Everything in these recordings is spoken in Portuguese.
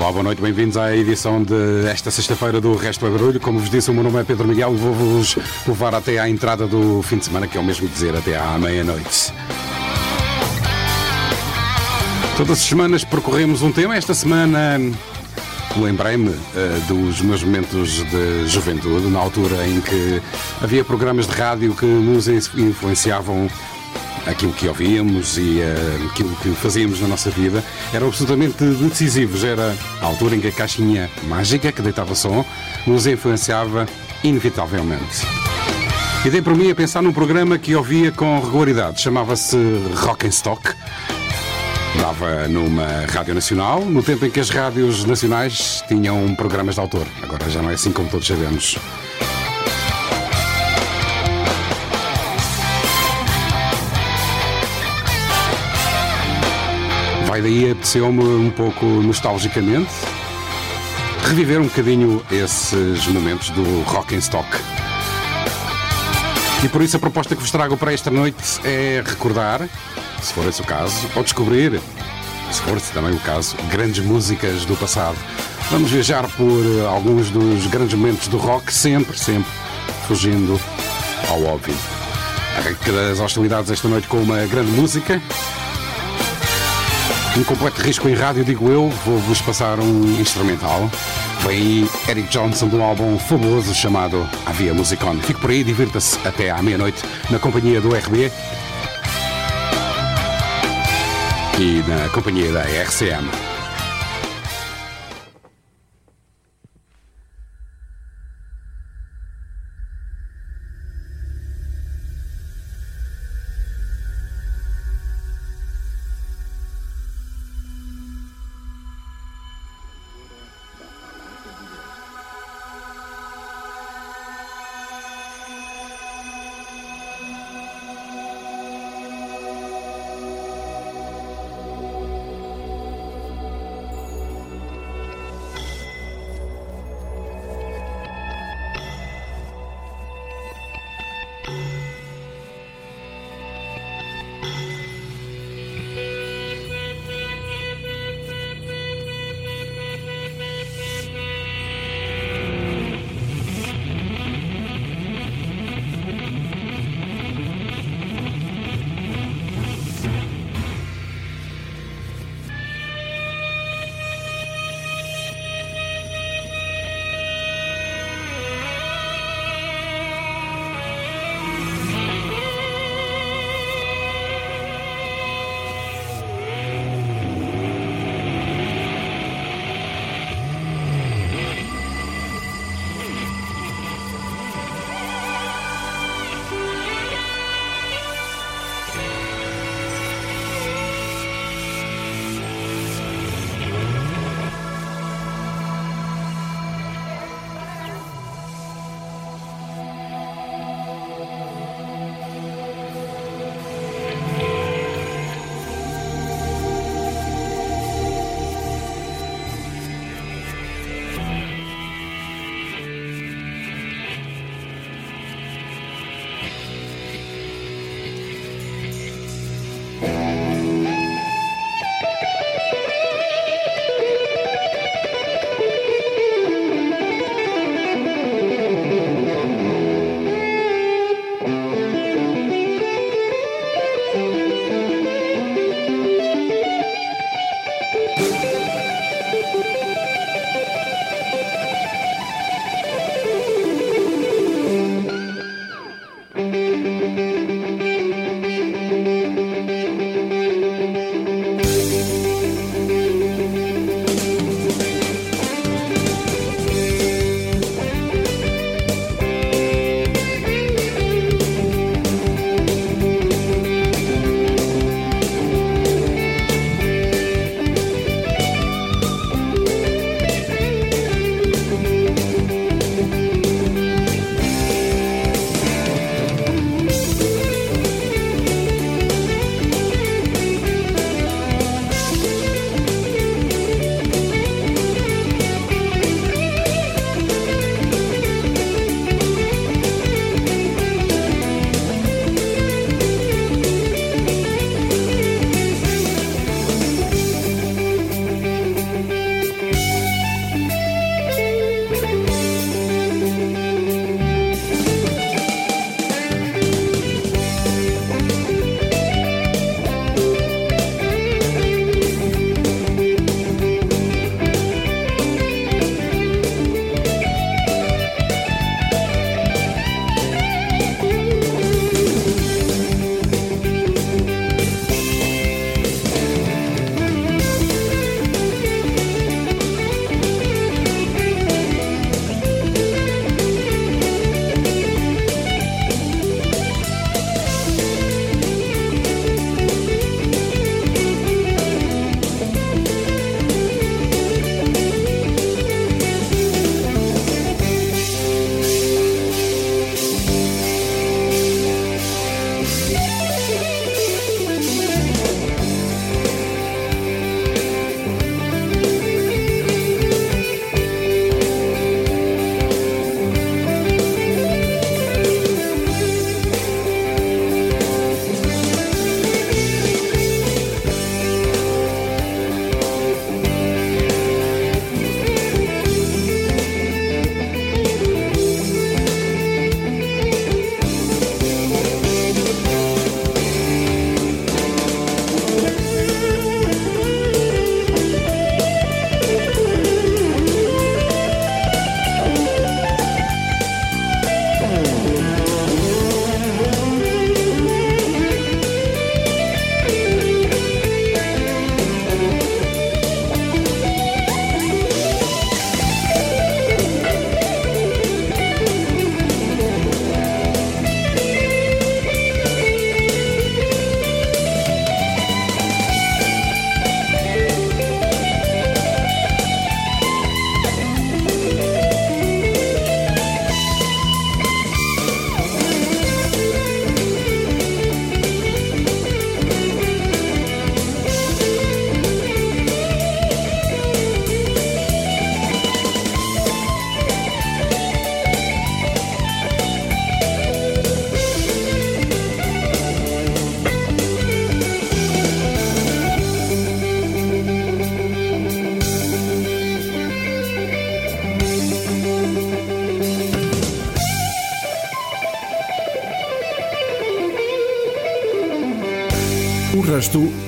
Olá, boa noite, bem-vindos à edição de esta sexta-feira do Resto é Barulho. Como vos disse, o meu nome é Pedro Miguel e vou-vos levar até à entrada do fim de semana, que é o mesmo dizer até à meia-noite. Todas as semanas percorremos um tema. Esta semana lembrei-me uh, dos meus momentos de juventude, na altura em que havia programas de rádio que nos influenciavam aquilo que ouvíamos e uh, aquilo que fazíamos na nossa vida eram absolutamente decisivos. Era a altura em que a caixinha mágica que deitava som nos influenciava inevitavelmente. E dei por mim a pensar num programa que ouvia com regularidade. Chamava-se Rock and Stock. Dava numa rádio nacional, no tempo em que as rádios nacionais tinham programas de autor. Agora já não é assim como todos sabemos. Vai daí, apeteceu-me um pouco nostalgicamente reviver um bocadinho esses momentos do rock and stock. E por isso a proposta que vos trago para esta noite é recordar, se for esse o caso, ou descobrir, se for esse também o caso, grandes músicas do passado. Vamos viajar por alguns dos grandes momentos do rock, sempre, sempre fugindo ao óbvio. Arranque das hostilidades esta noite com uma grande música. Um completo risco em rádio, digo eu, vou-vos passar um instrumental. Vem aí Eric Johnson de um álbum famoso chamado Havia Musicon. Fique por aí, divirta-se até à meia-noite na companhia do RB e na companhia da RCM.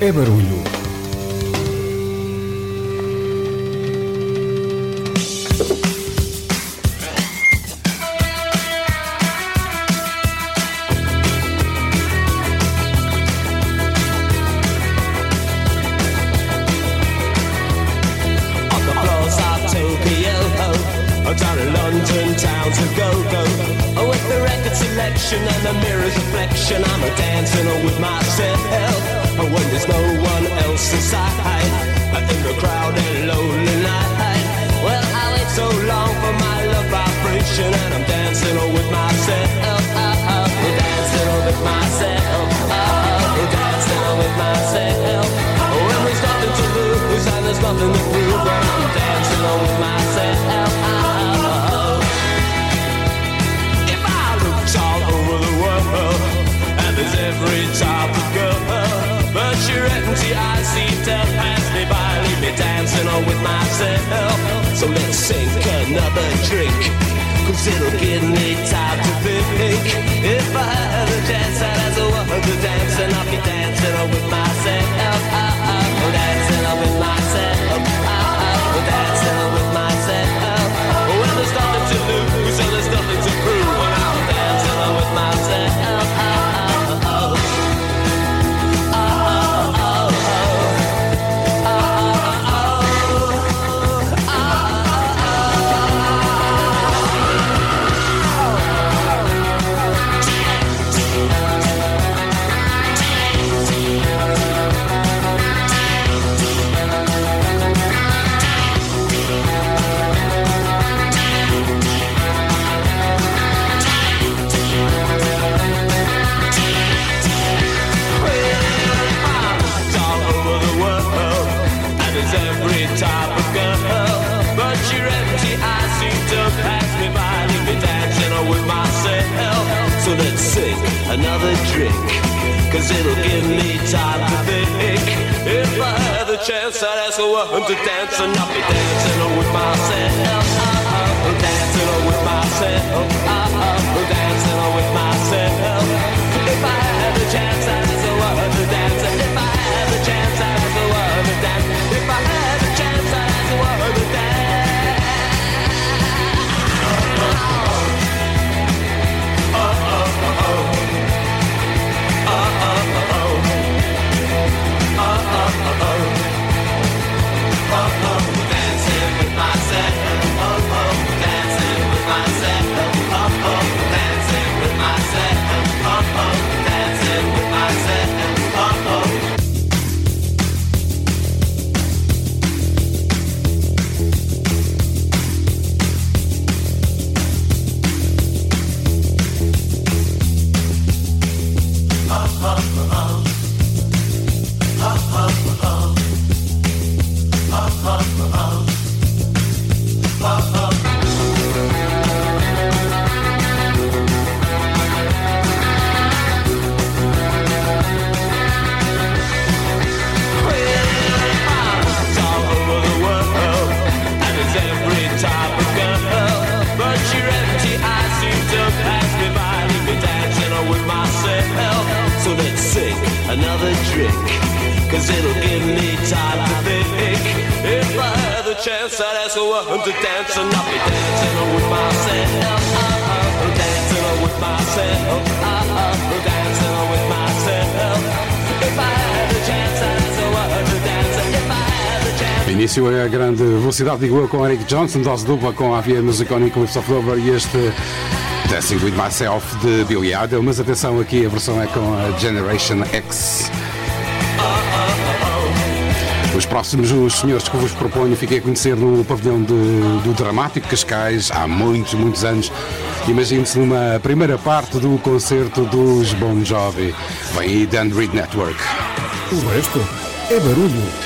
Ever velocidade, de eu, com Eric Johnson, dose dupla com a Via Music com Eclipse of e este Dancing With Myself de Billy Idol, mas atenção aqui, a versão é com a Generation X. Os próximos os senhores que vos proponho fiquei a conhecer no pavilhão de, do Dramático Cascais há muitos, muitos anos. Imagine-se numa primeira parte do concerto dos Bon Jovi. Vem aí Dan Reed Network. O resto é barulho.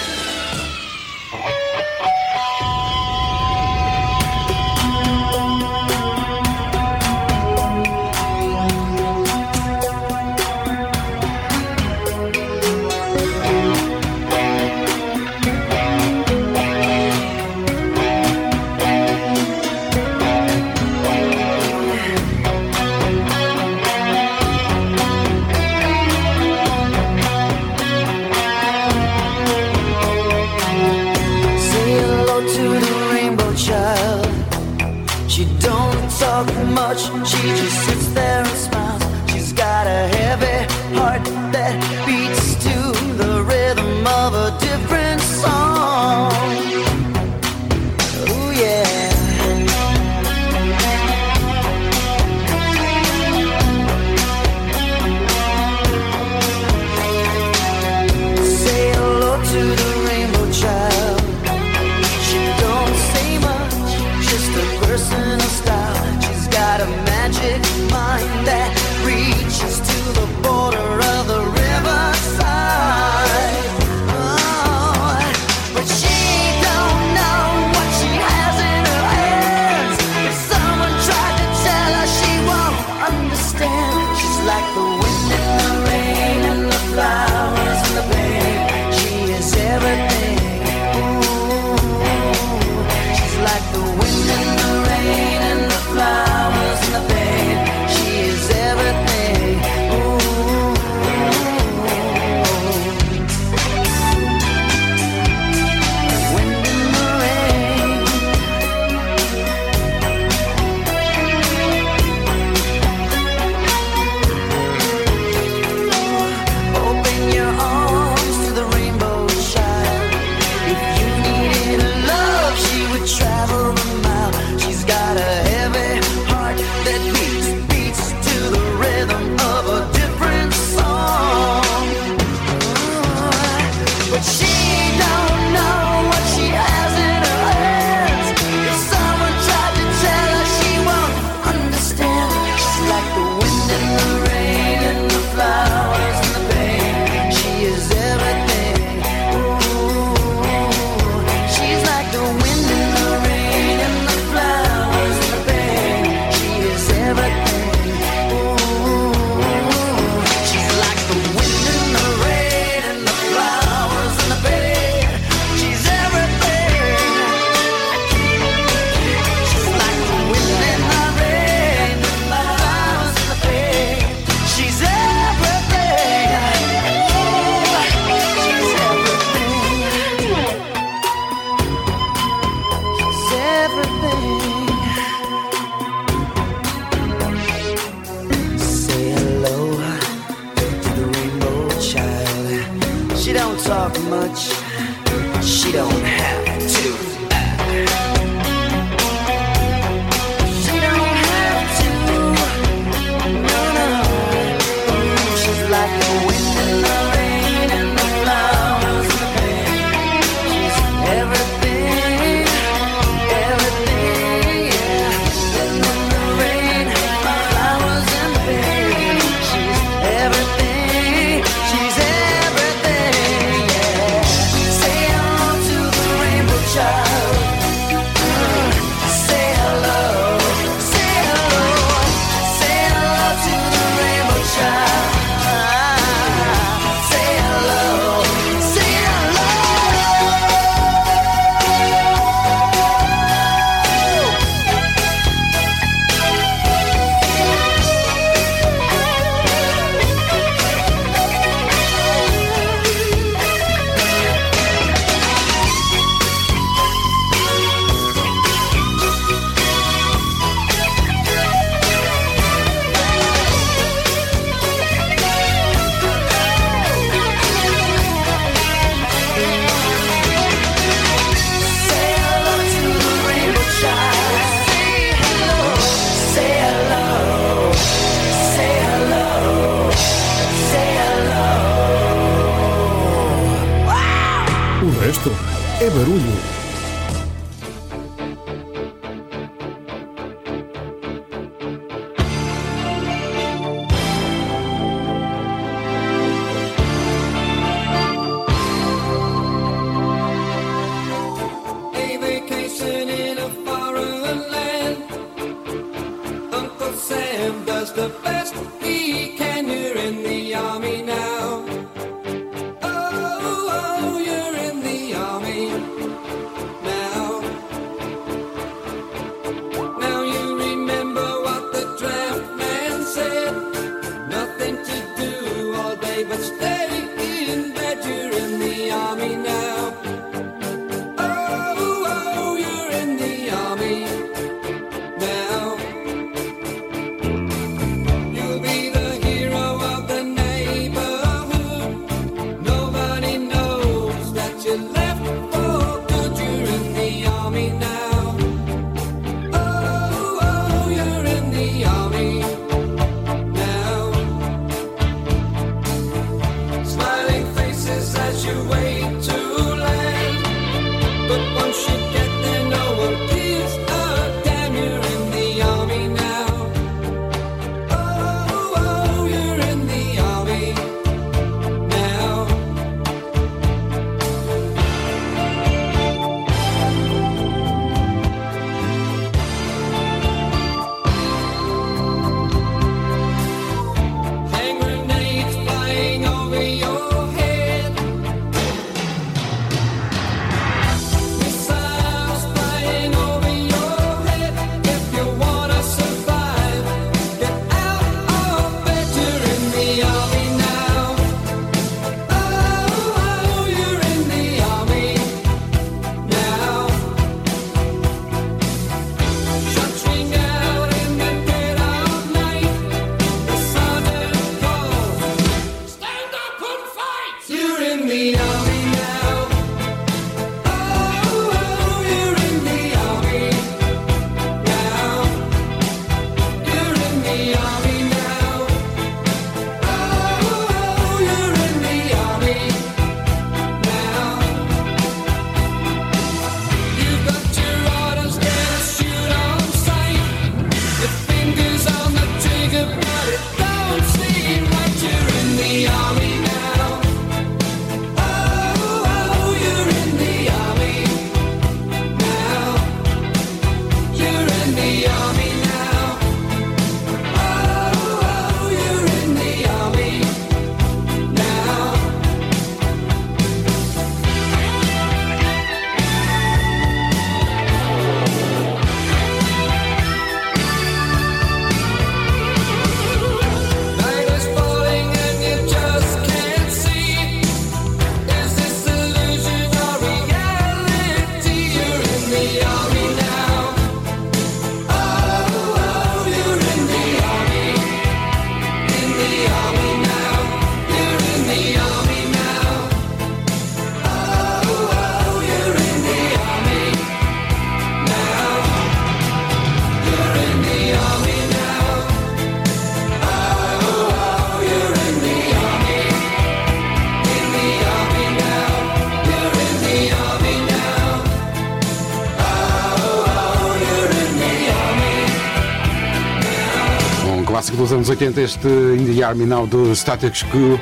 Dos anos 80, este In the Army Now do Static School.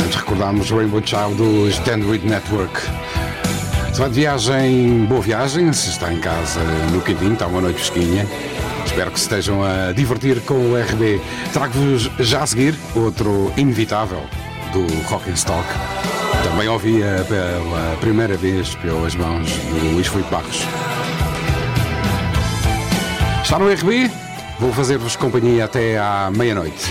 Antes recordámos Rainbow Child do Stand With Network. Se vai de viagem, boa viagem. Se está em casa no quintinho, está uma noite fresquinha. Espero que se estejam a divertir com o RB. Trago-vos já a seguir outro inevitável do Rock and Stock. Também ouvia pela primeira vez pelas mãos do Luís Filipe Barros. Está no RB? Vou fazer-vos companhia até à meia-noite.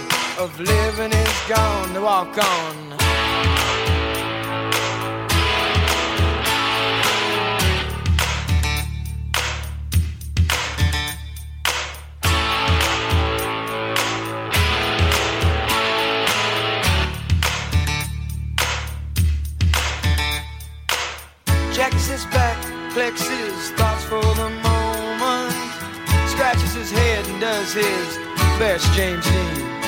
of living is gone. To walk on. Jackie sits back, collects his thoughts for the moment, scratches his head and does his best James Dean.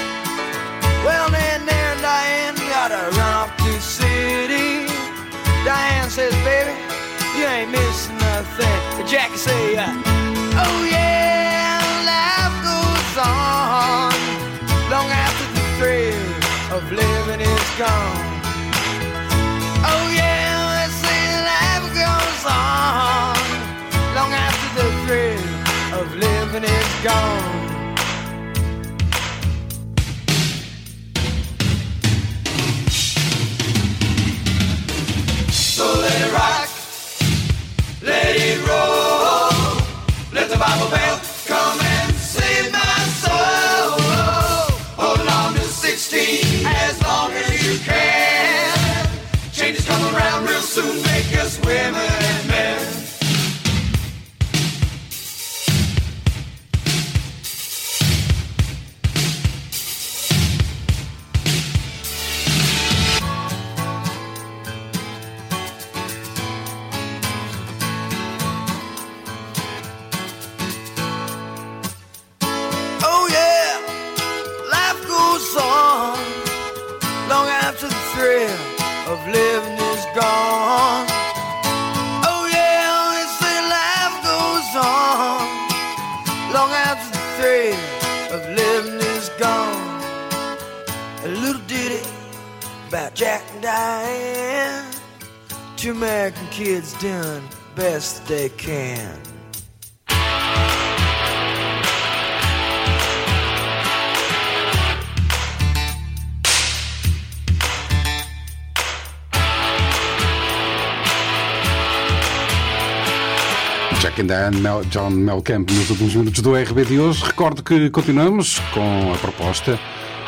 Well, then there, Diane gotta run off to city. Diane says, baby, you ain't missing nothing. But Jackie say, uh, oh yeah, life goes on long after the thrill of living is gone. Oh yeah, let's say life goes on long after the thrill of living is gone. So living is gone. Oh yeah, they say life goes on long after the thrill of living is gone. A little ditty about Jack and Diane. Two American kids doing best they can. Jack and Diane, Mel, John Melcamp nos últimos minutos do RB de hoje. Recordo que continuamos com a proposta.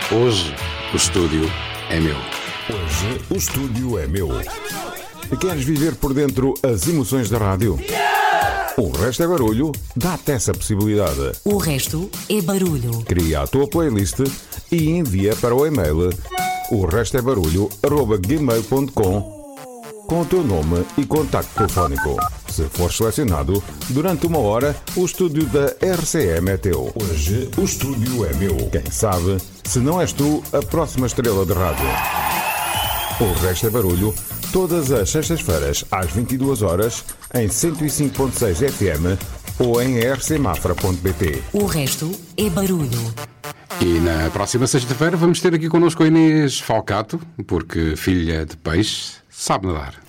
Hoje o estúdio é meu. Hoje o estúdio é meu. Queres viver por dentro as emoções da rádio? O resto é barulho? Dá-te essa possibilidade. O resto é barulho. Cria a tua playlist e envia para o e-mail o resto é barulho arroba gmail.com com o teu nome e contacto telefónico. Se for selecionado, durante uma hora, o estúdio da RCM é teu. Hoje o estúdio é meu. Quem sabe, se não és tu, a próxima estrela de rádio. O resto é barulho, todas as sextas-feiras às 22 horas em 105.6 FM ou em rcmafra.pt. O resto é barulho. E na próxima sexta-feira vamos ter aqui connosco a Inês Falcato, porque filha de peixe sabe nadar.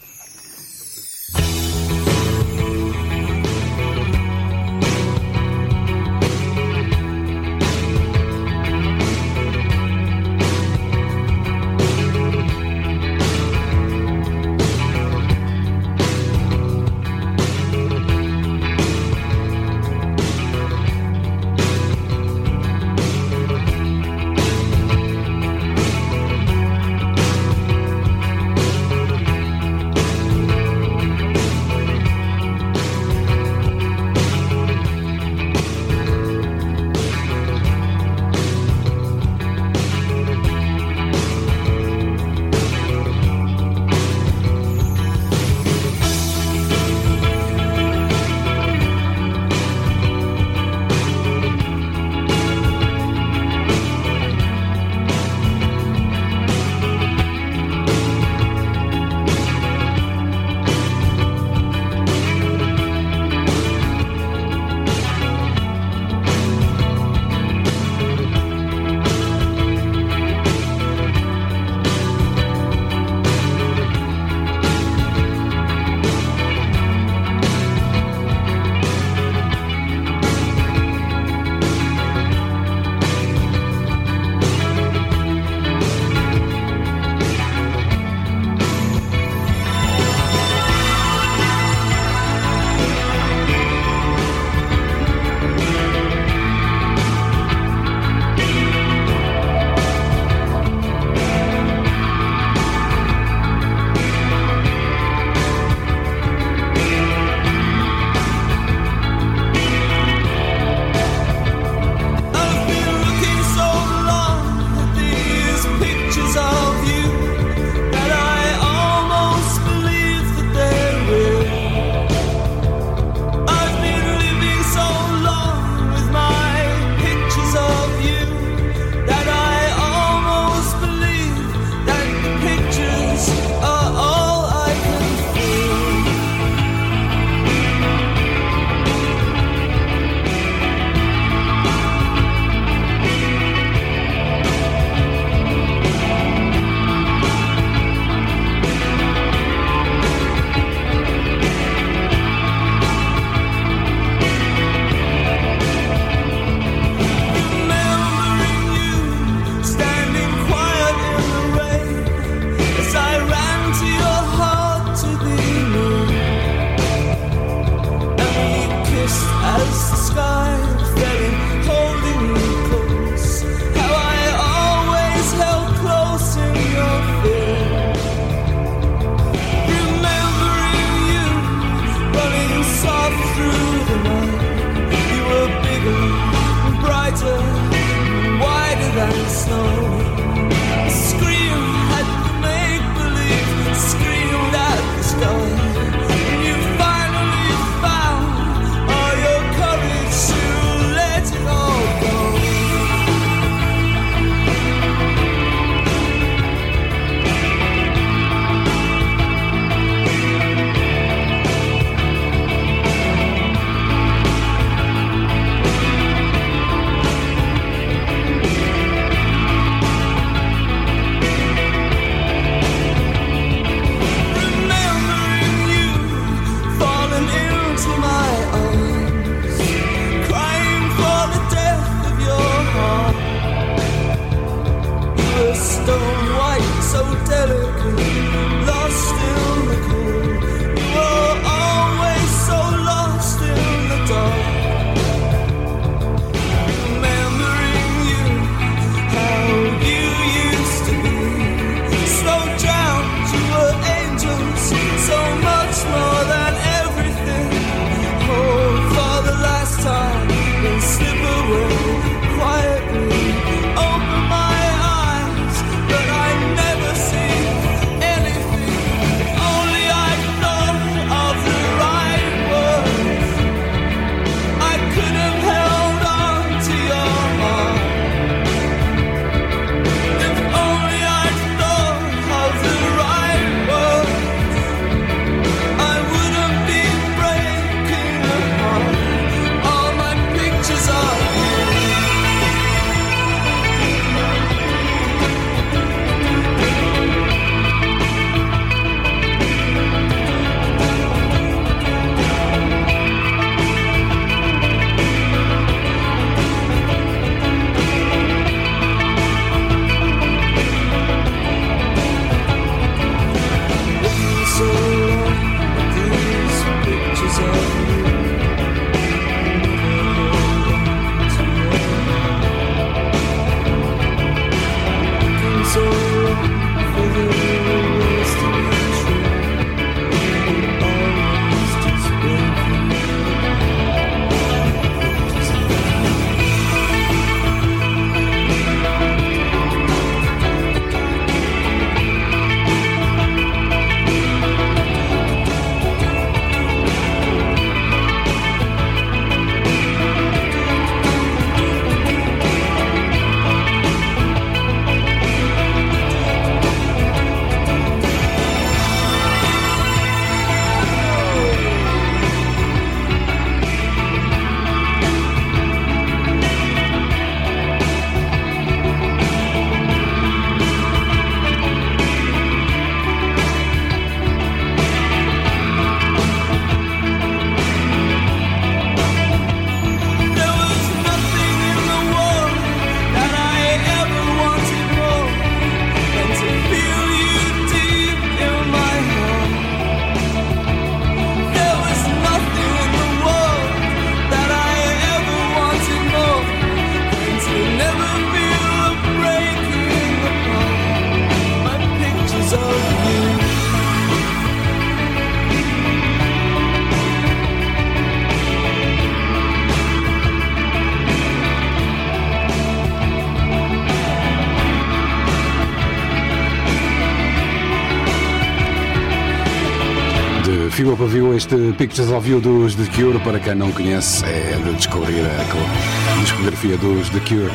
Este Pictures of You dos The Cure. Para quem não conhece, é de descobrir a discografia dos The Cure.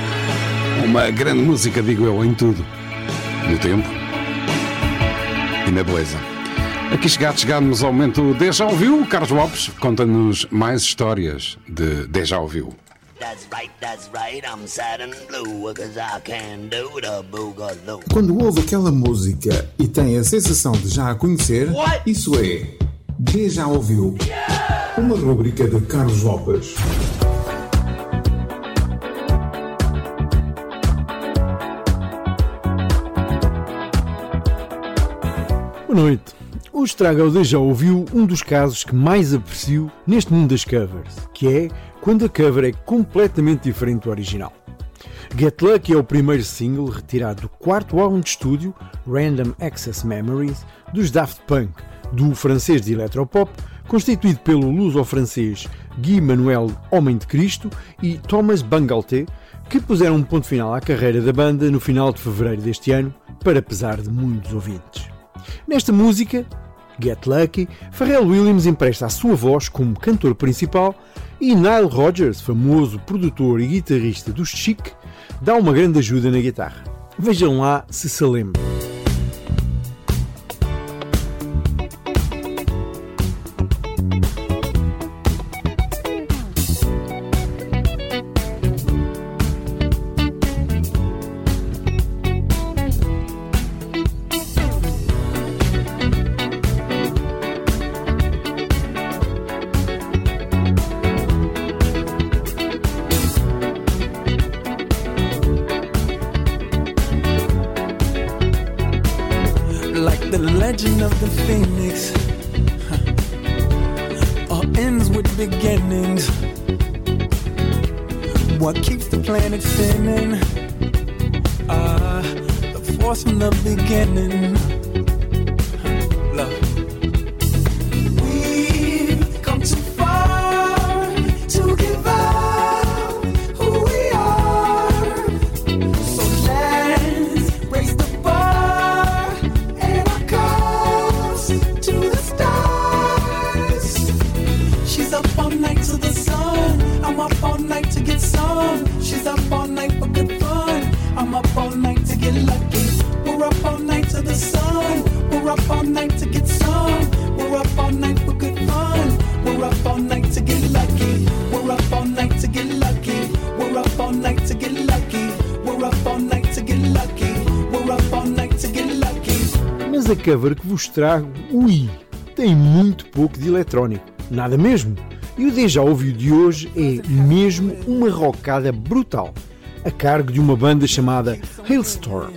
Uma grande música, digo eu, em tudo. No tempo e na beleza. Aqui chegados, chegamos ao momento Deja Ouviu. Carlos Lopes conta-nos mais histórias de Deja Ouviu. That's right, that's right, I'm sad and blue, cause I can do the boogaloo. Quando ouve aquela música e tem a sensação de já a conhecer, isso é Deja Ouviu. Uma rubrica de Carlos Lopes. Boa noite. Hoje trago ao Deja Ouviu um dos casos que mais aprecio neste mundo das covers, que é quando a cover é completamente diferente do original. Get Lucky é o primeiro single retirado do quarto álbum de estúdio, Random Access Memories, dos Daft Punk, do francês de electropop, constituído pelo luso-francês Guy Manuel Homem de Cristo e Thomas Bangalter, que puseram um ponto final à carreira da banda no final de fevereiro deste ano, para pesar de muitos ouvintes. Nesta música, Get Lucky, Pharrell Williams empresta a sua voz como cantor principal e Nile Rodgers, famoso produtor e guitarrista dos Chic, dá uma grande ajuda na guitarra. Vejam lá se se lembram. She's up all night to the sun. I'm up all night to get some. She's up all night for good fun. I'm up all night to get lucky. We're up all night to the sun. We're up all night to get some. We're up all night for good fun. We're up all night to get lucky. We're up all night to get lucky. We're up all night to get lucky. We're up all night to get lucky. We're up all night to get lucky. Mas a cover que vos trago, ui, tem muito pouco de eletrónico. Nada mesmo. E o Deja Ouviu de hoje é mesmo uma rocada brutal, a cargo de uma banda chamada Hailstorm.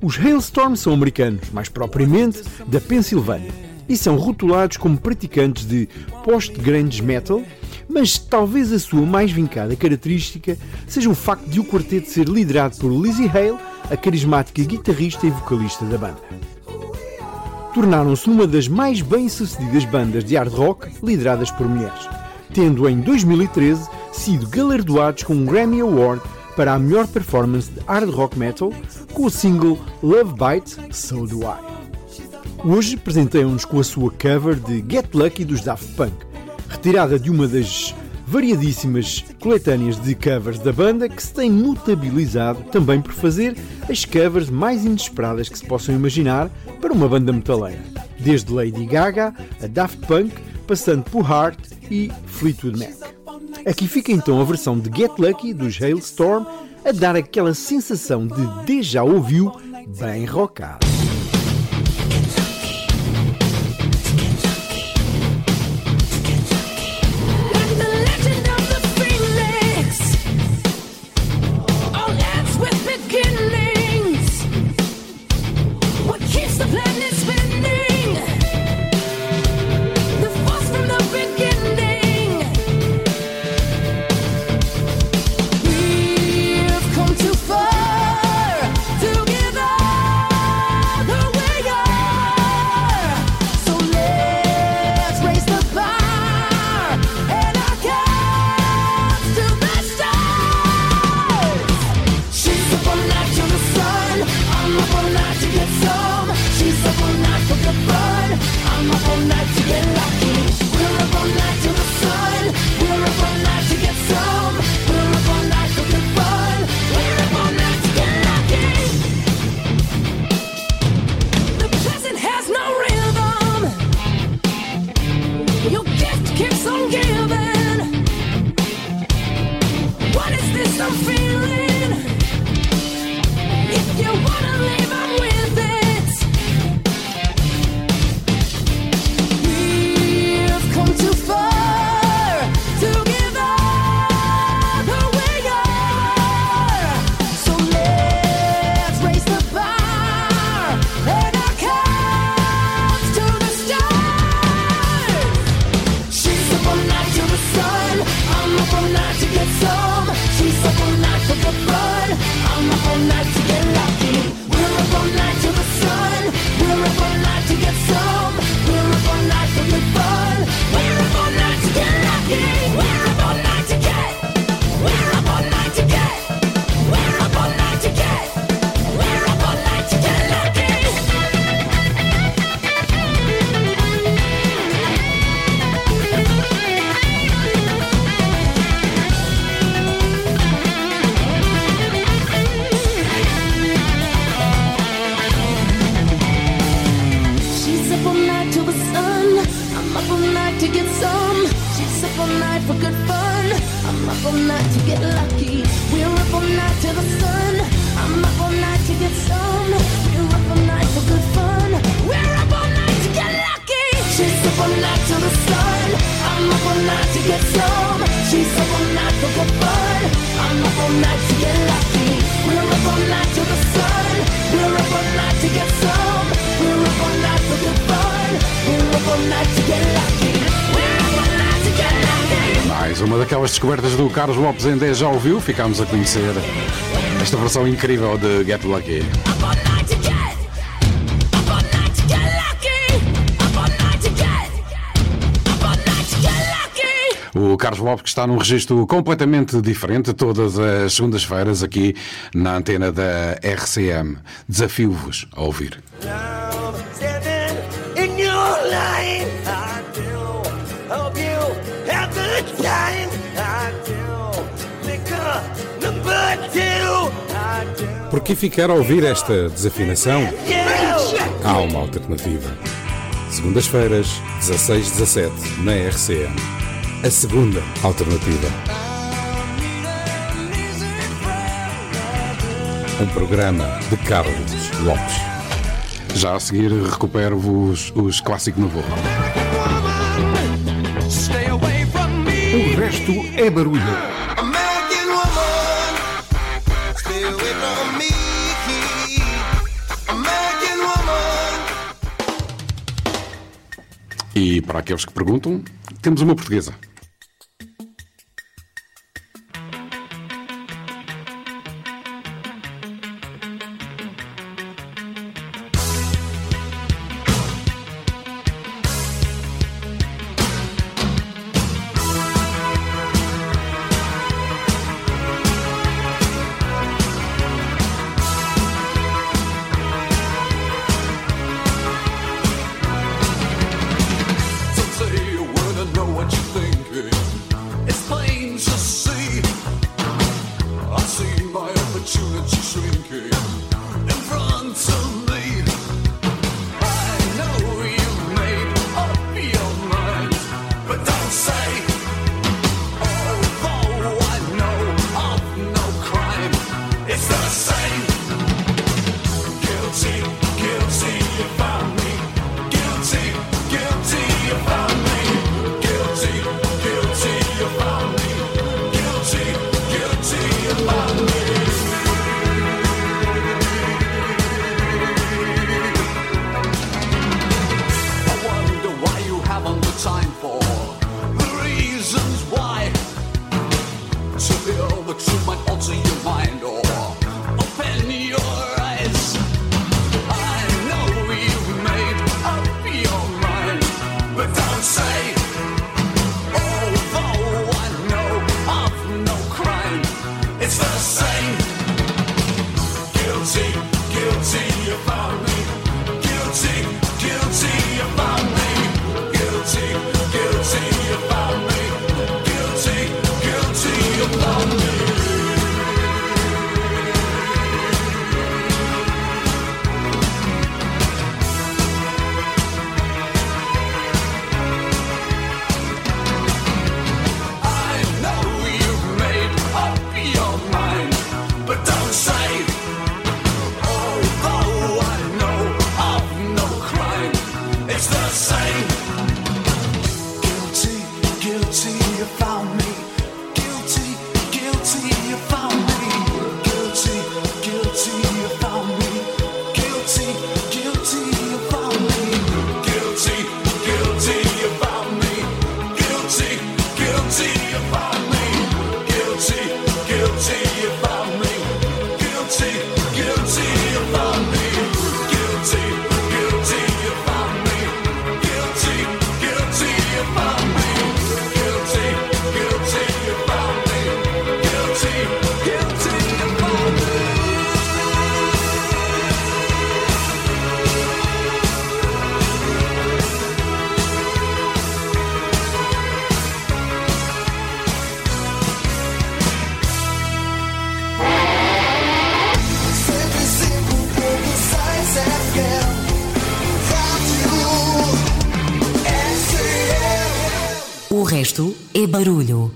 Os Hailstorm são americanos, mais propriamente da Pensilvânia, e são rotulados como praticantes de post-grunge metal, mas talvez a sua mais vincada característica seja o facto de o quarteto ser liderado por Lizzie Hale, a carismática guitarrista e vocalista da banda tornaram-se uma das mais bem-sucedidas bandas de hard rock lideradas por mulheres, tendo em 2013 sido galardoados com um Grammy Award para a melhor performance de hard rock metal com o single Love Bites, So Do I. Hoje presenteiam-nos com a sua cover de Get Lucky dos Daft Punk, retirada de uma das variadíssimas coletâneas de covers da banda que se tem notabilizado também por fazer as covers mais inesperadas que se possam imaginar para uma banda metaleira, desde Lady Gaga a Daft Punk, passando por Heart e Fleetwood Mac. Aqui fica então a versão de Get Lucky dos Hailstorm a dar aquela sensação de déjà ouviu bem rockado. descobertas do Carlos Lopes em 10 já ouviu, ficámos a conhecer esta versão incrível de Get Lucky. O Carlos Lopes que está num registro completamente diferente todas as segundas-feiras aqui na antena da RCM. Desafio-vos a ouvir. Yeah. Por que ficar a ouvir esta desafinação? Há uma alternativa. Segundas-feiras, 16-17, na RCM. A segunda alternativa. Um programa de Carlos Lopes. Já a seguir recupero-vos os clássicos no voo. O resto é barulho. E para aqueles que perguntam, temos uma portuguesa. barulho.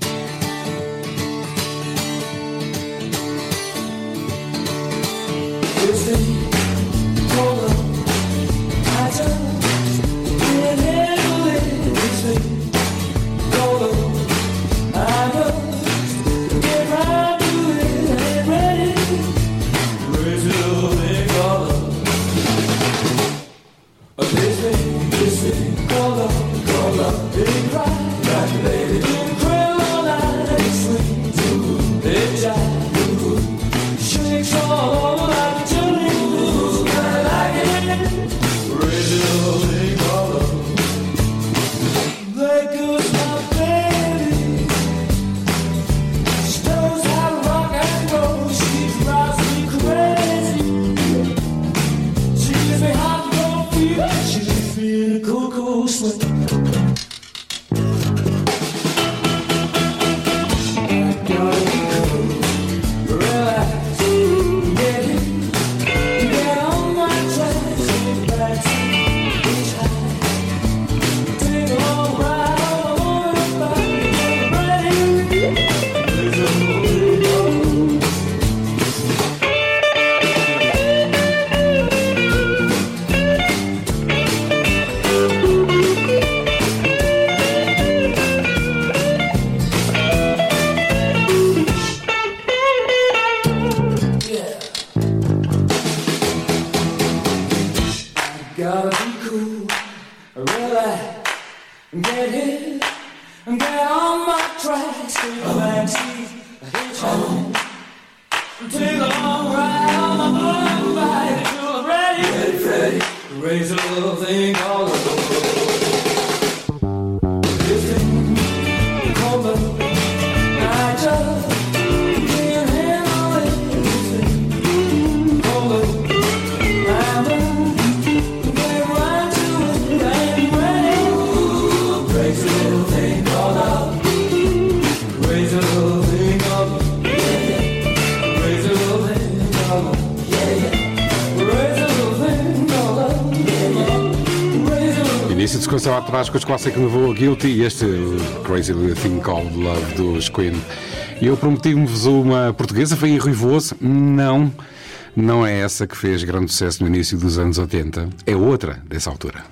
Raise a Ferraz com os clássicos que levou a Guilty e este Crazy Little Thing Called Love dos Queen. Eu prometi-vos uma portuguesa, foi em Rui Voso. Não, não é essa que fez grande sucesso no início dos anos 80. É outra dessa altura.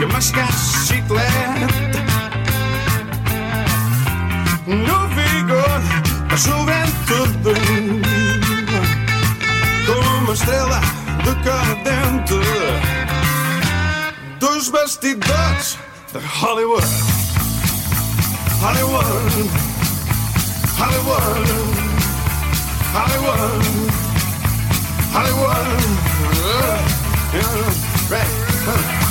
i amb el casciclet. No vigor, a juventud com estrela decadente dos vestidors de Hollywood. Hollywood, Hollywood, Hollywood, Hollywood. Yeah, yeah, right.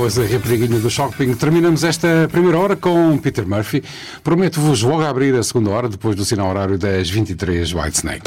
famosa Rapariguinha do Shopping. Terminamos esta primeira hora com Peter Murphy. Prometo-vos logo abrir a segunda hora, depois do sinal horário das 23 Whitesnake.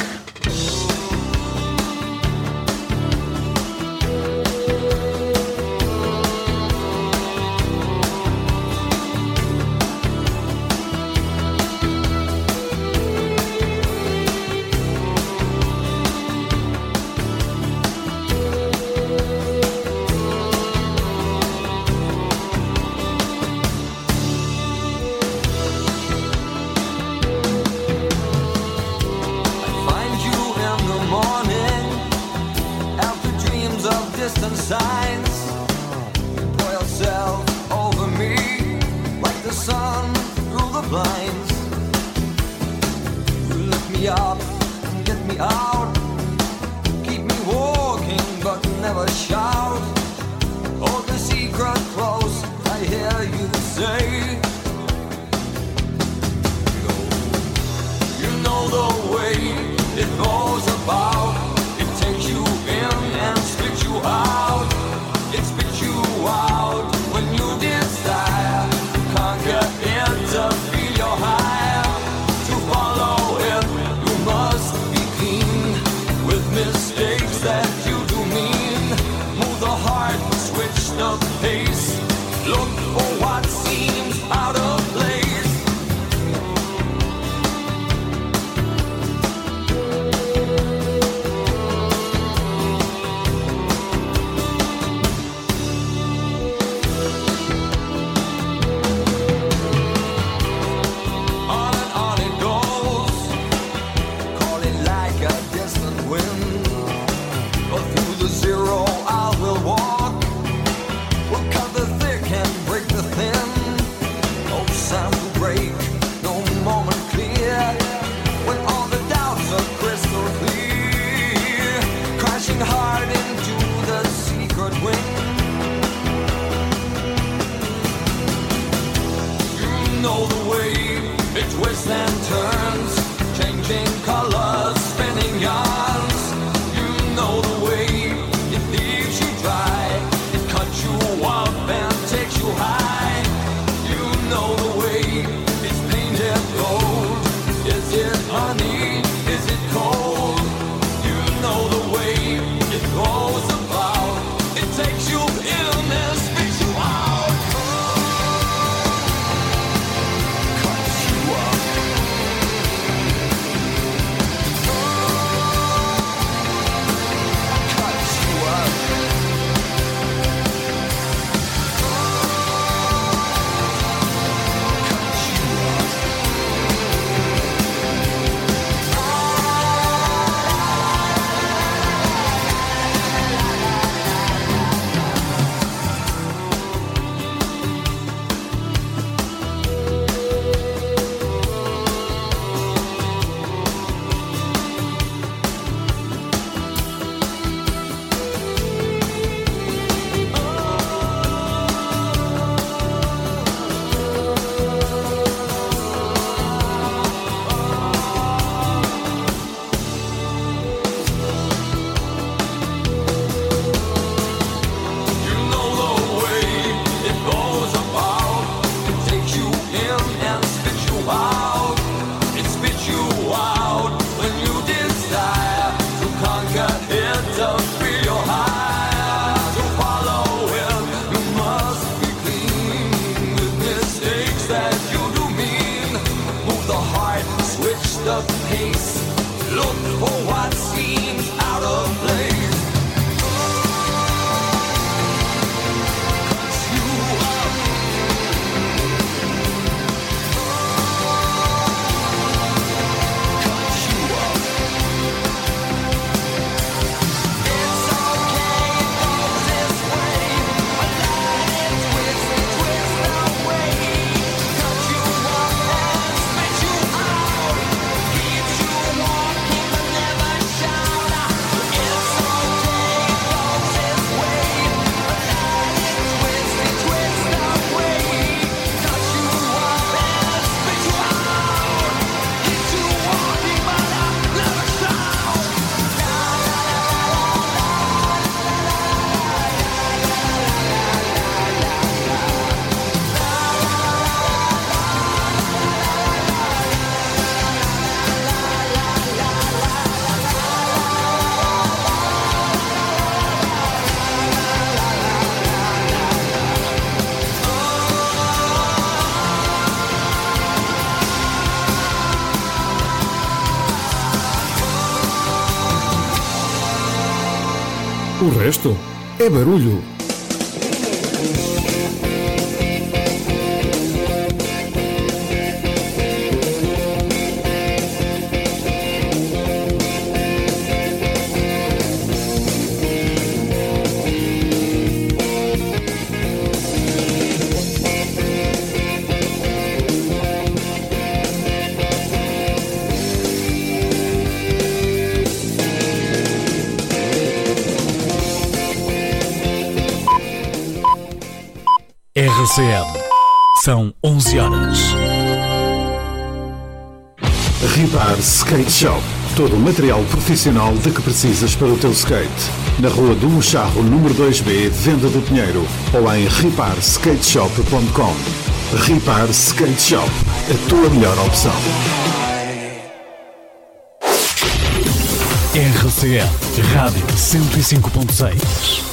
Resto é barulho. RCM. São 11 horas. Ribar Skate Shop. Todo o material profissional de que precisas para o teu skate. Na rua do Charro, número 2B, Venda do Pinheiro. Ou em riparskateshop.com. Ripar Skate Shop. A tua melhor opção. RCM. Rádio 105.6.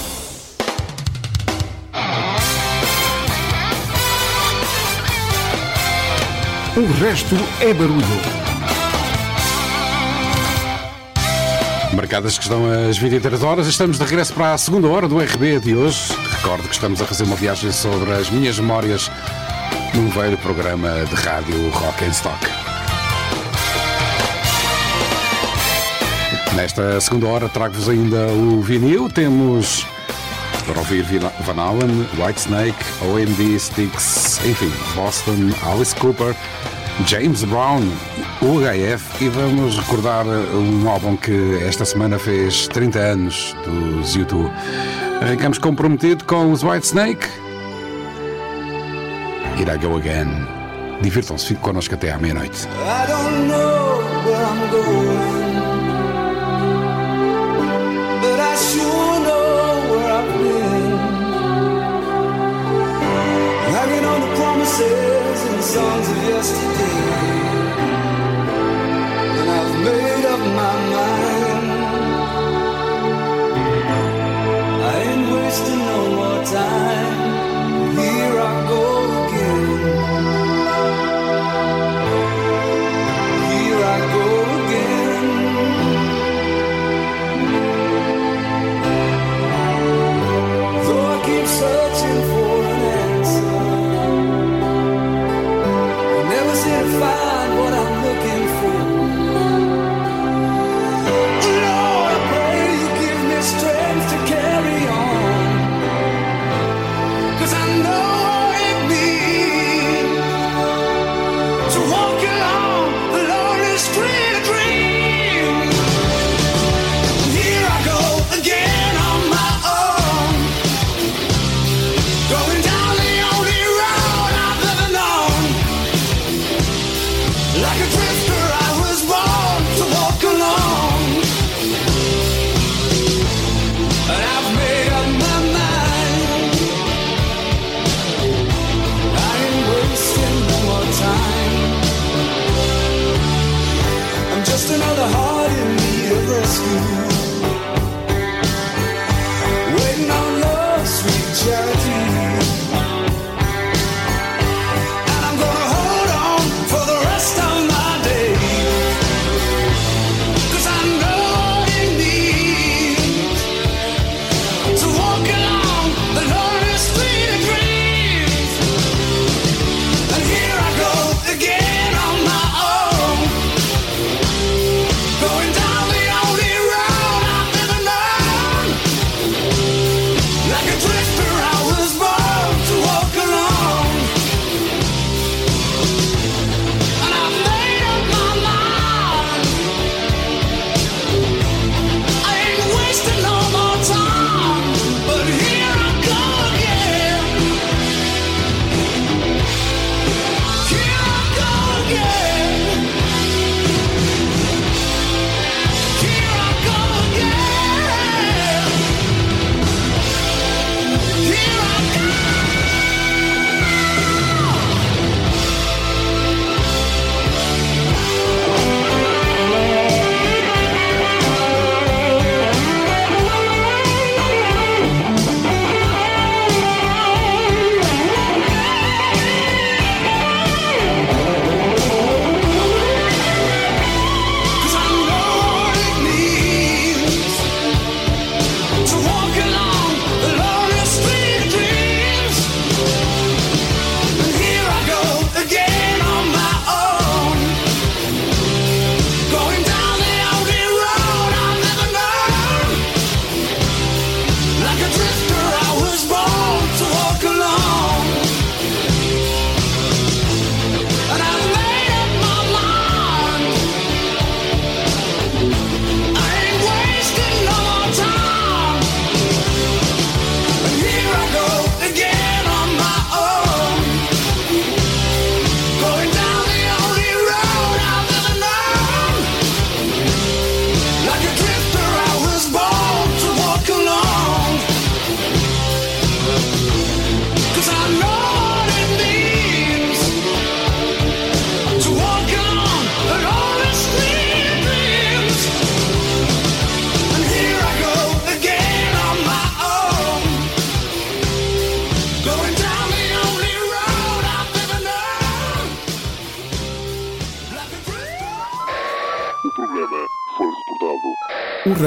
O resto é barulho. Marcadas que estão às 23 horas, estamos de regresso para a segunda hora do RB de hoje. Recordo que estamos a fazer uma viagem sobre as minhas memórias num velho programa de rádio Rock and Stock. Nesta segunda hora trago-vos ainda o vinil. Temos para ouvir Van Allen, Whitesnake, OMD, Styx, enfim, Boston, Alice Cooper, James Brown, UHF e vamos recordar um álbum que esta semana fez 30 anos dos YouTube. Arrancamos comprometido com os Whitesnake. Here I Go Again. Divirtam-se, fiquem connosco até à meia-noite. I don't know where I'm going, promises and the songs of yesterday, and I've made up my mind. I ain't wasting no more time.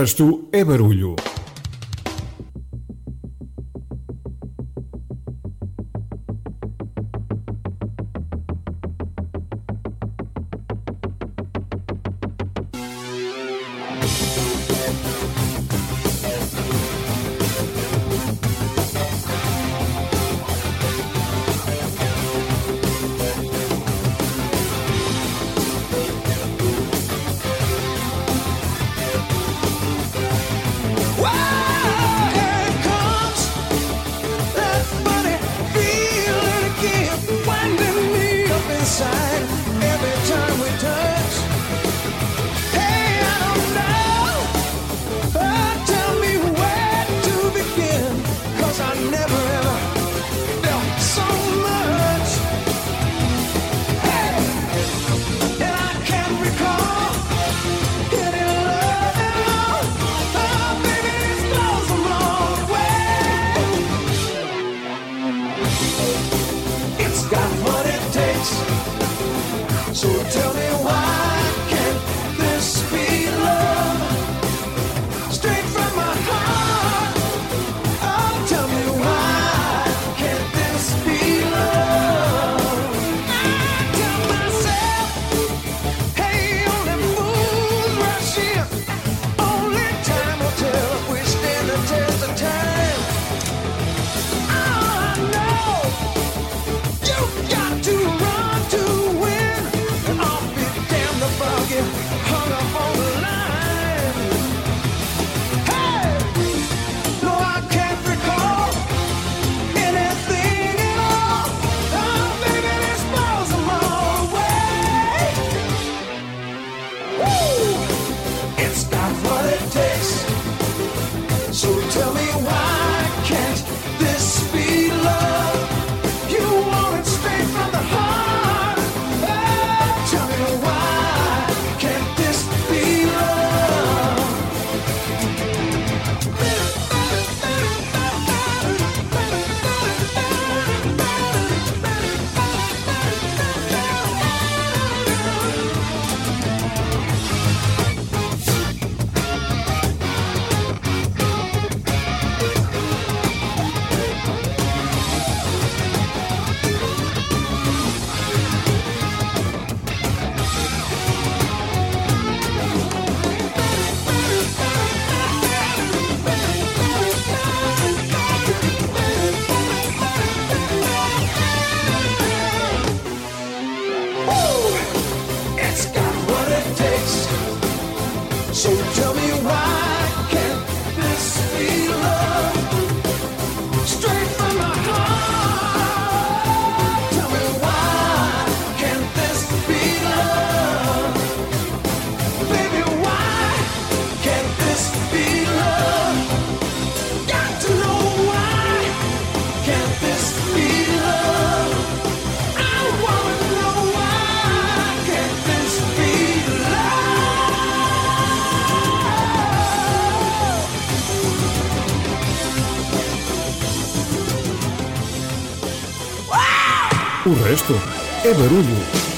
Resto é barulho. Resto é barulho.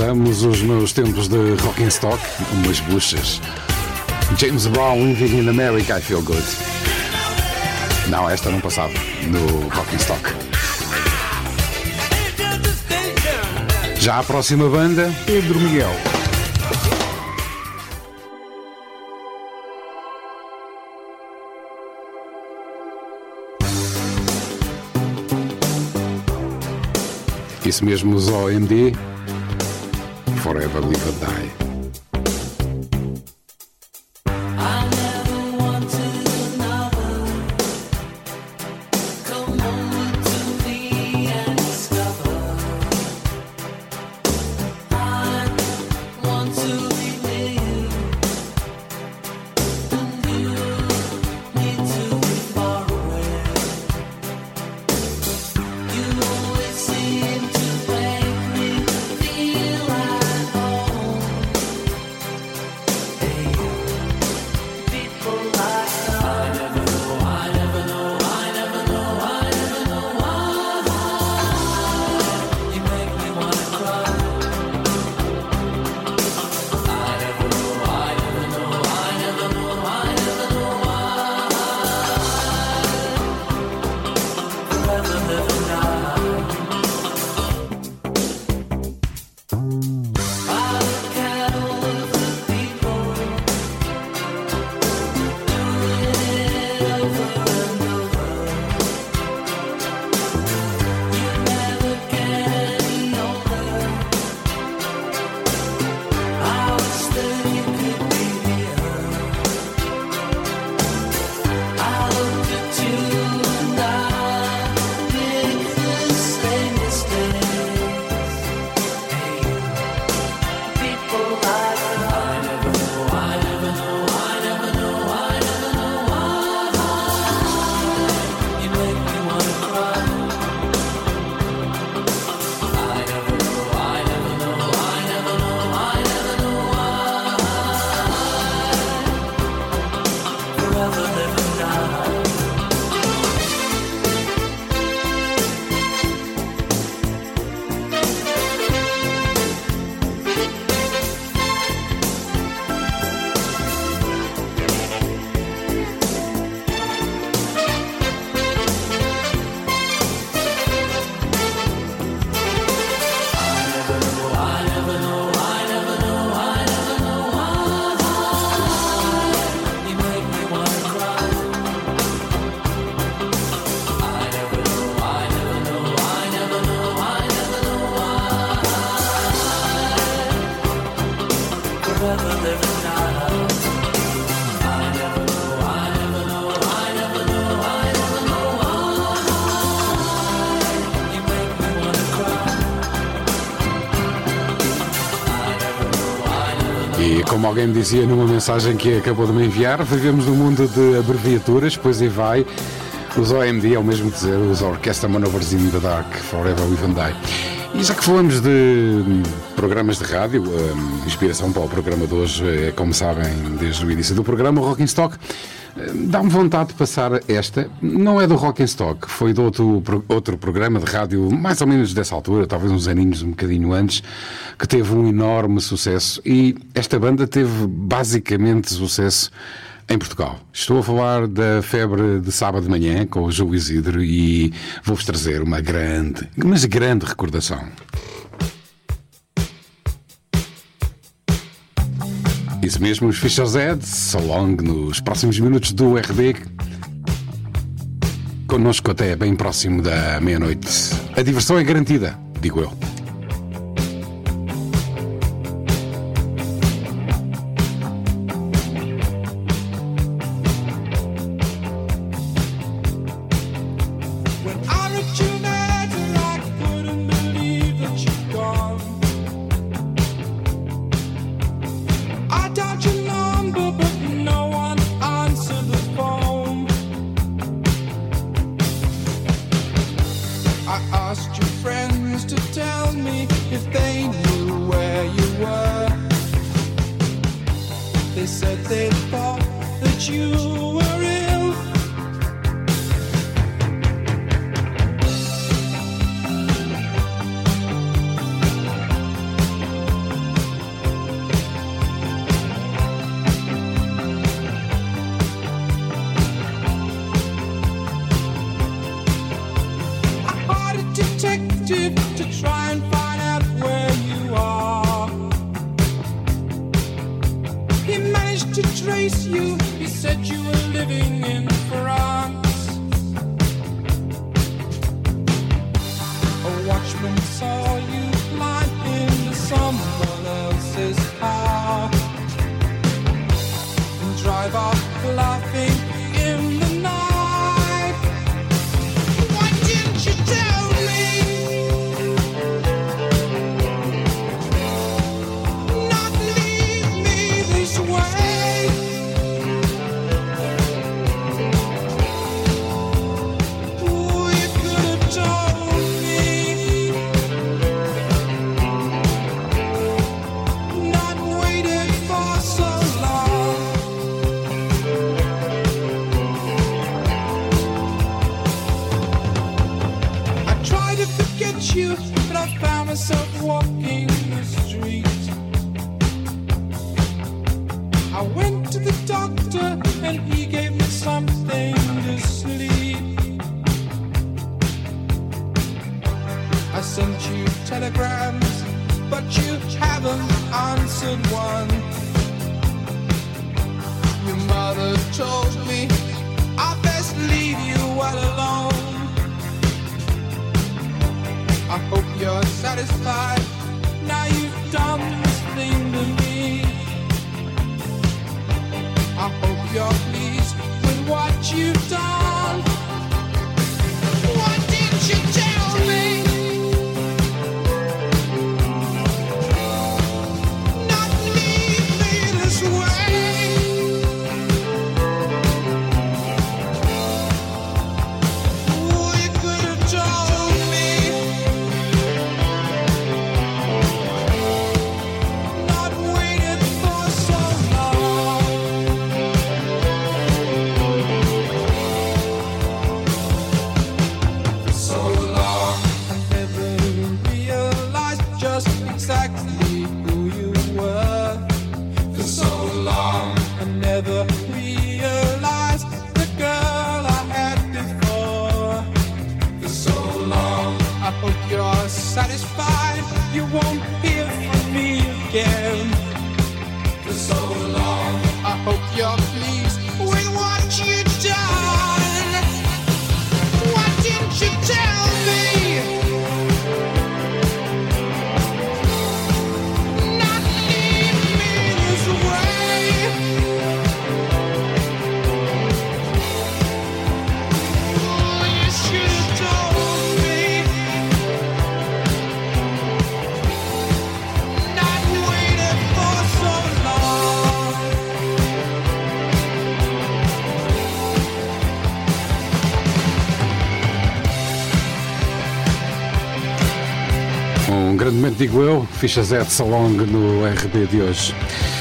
Recordamos os meus tempos de rock and stock, umas buchas. James Brown, Living in America, I Feel Good. Não, esta não passava no rock and stock. Já a próxima banda, Pedro Miguel. Isso mesmo, os OMD. Forever Live and Die. Alguém me dizia numa mensagem que acabou de me enviar, vivemos num mundo de abreviaturas, pois e vai. Os OMD é o mesmo dizer os Orchestra Manovers in the Dark, Forever We Van Die. E já que falamos de hum, programas de rádio, a inspiração para o programa de hoje é, como sabem, desde o início do programa, o Rock in Stock. Hum, Dá-me vontade de passar esta. Não é do Rock in Stock, foi de outro, outro programa de rádio, mais ou menos dessa altura, talvez uns aninhos um bocadinho antes, que teve um enorme sucesso. E esta banda teve basicamente sucesso em Portugal. Estou a falar da febre de sábado de manhã com o João Isidro e vou-vos trazer uma grande, mas grande recordação. Isso mesmo, os Fisher Ed, so long, nos próximos minutos do RB. Connosco até bem próximo da meia-noite. A diversão é garantida, digo eu. Digo eu, Ficha Z de Salong no RB de hoje.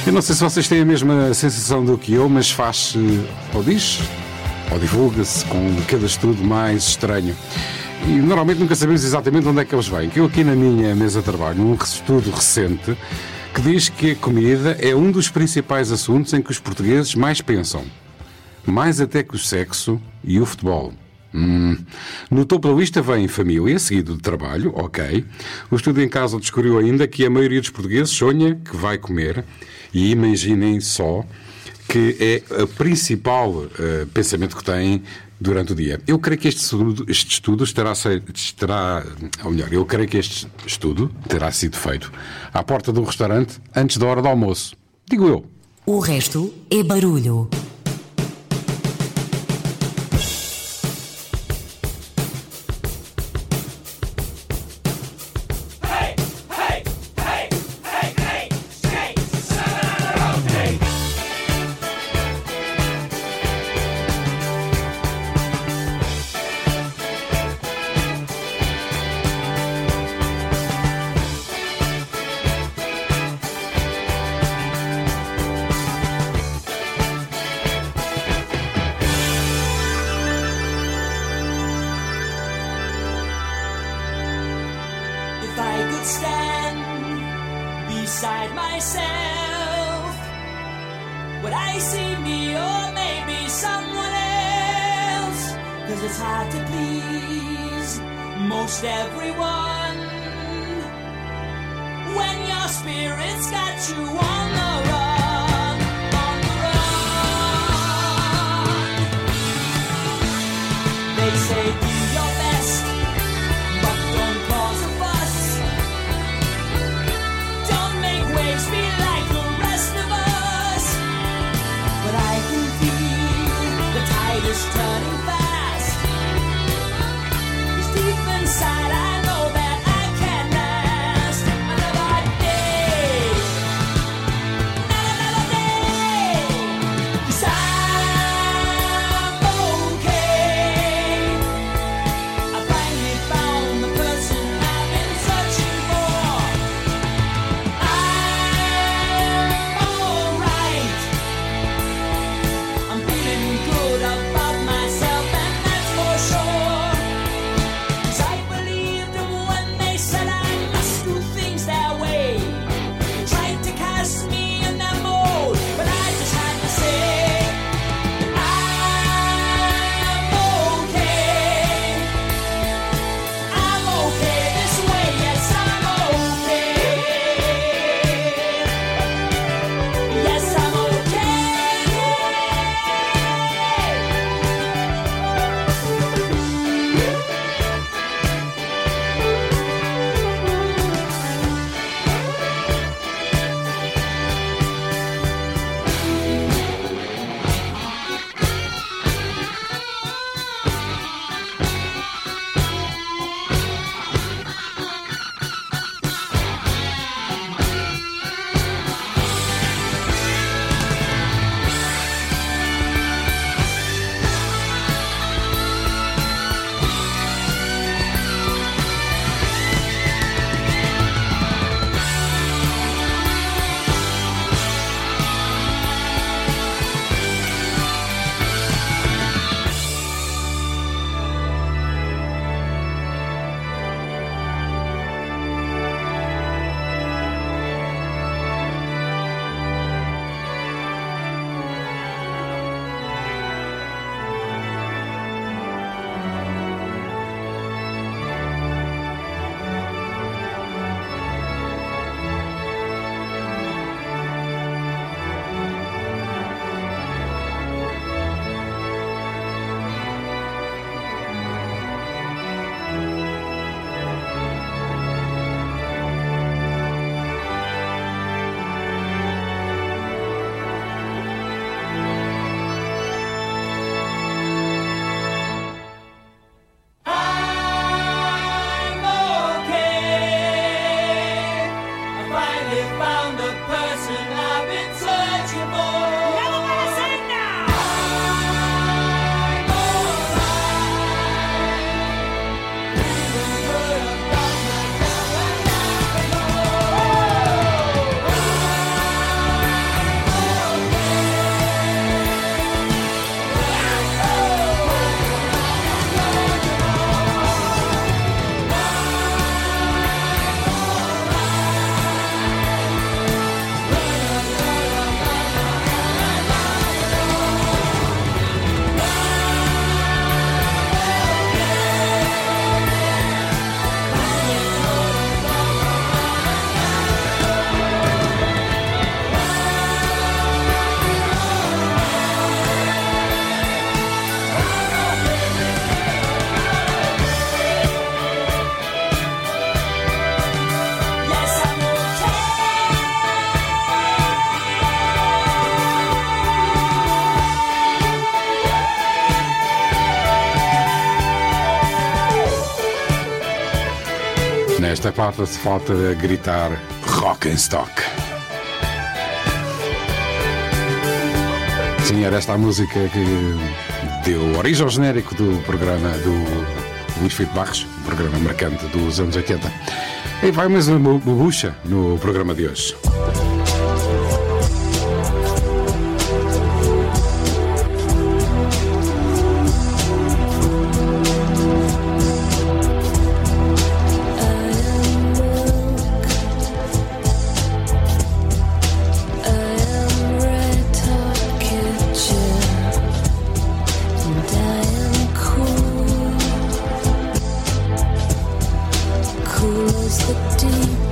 Eu não sei se vocês têm a mesma sensação do que eu, mas faz-se, ou diz, ou divulga-se com cada estudo mais estranho. E normalmente nunca sabemos exatamente onde é que eles vêm. Eu aqui na minha mesa de trabalho, um estudo recente que diz que a comida é um dos principais assuntos em que os portugueses mais pensam. Mais até que o sexo e o futebol. Hum. No topo da lista vem família, seguido de trabalho, ok. O estudo em casa descobriu ainda que a maioria dos portugueses sonha que vai comer e imaginem só que é o principal eh, pensamento que têm durante o dia. Eu creio que este estudo, este estudo estará, estará, ou melhor, eu creio que este estudo terá sido feito à porta do restaurante antes da hora do almoço. Digo eu. O resto é barulho. Nesta parte se falta gritar rock and stock. Sim, era esta a música que deu origem ao genérico do programa do Luís Filipe Barros, um programa marcante dos anos 80. E vai mais uma bucha no programa de hoje. Cool as the deep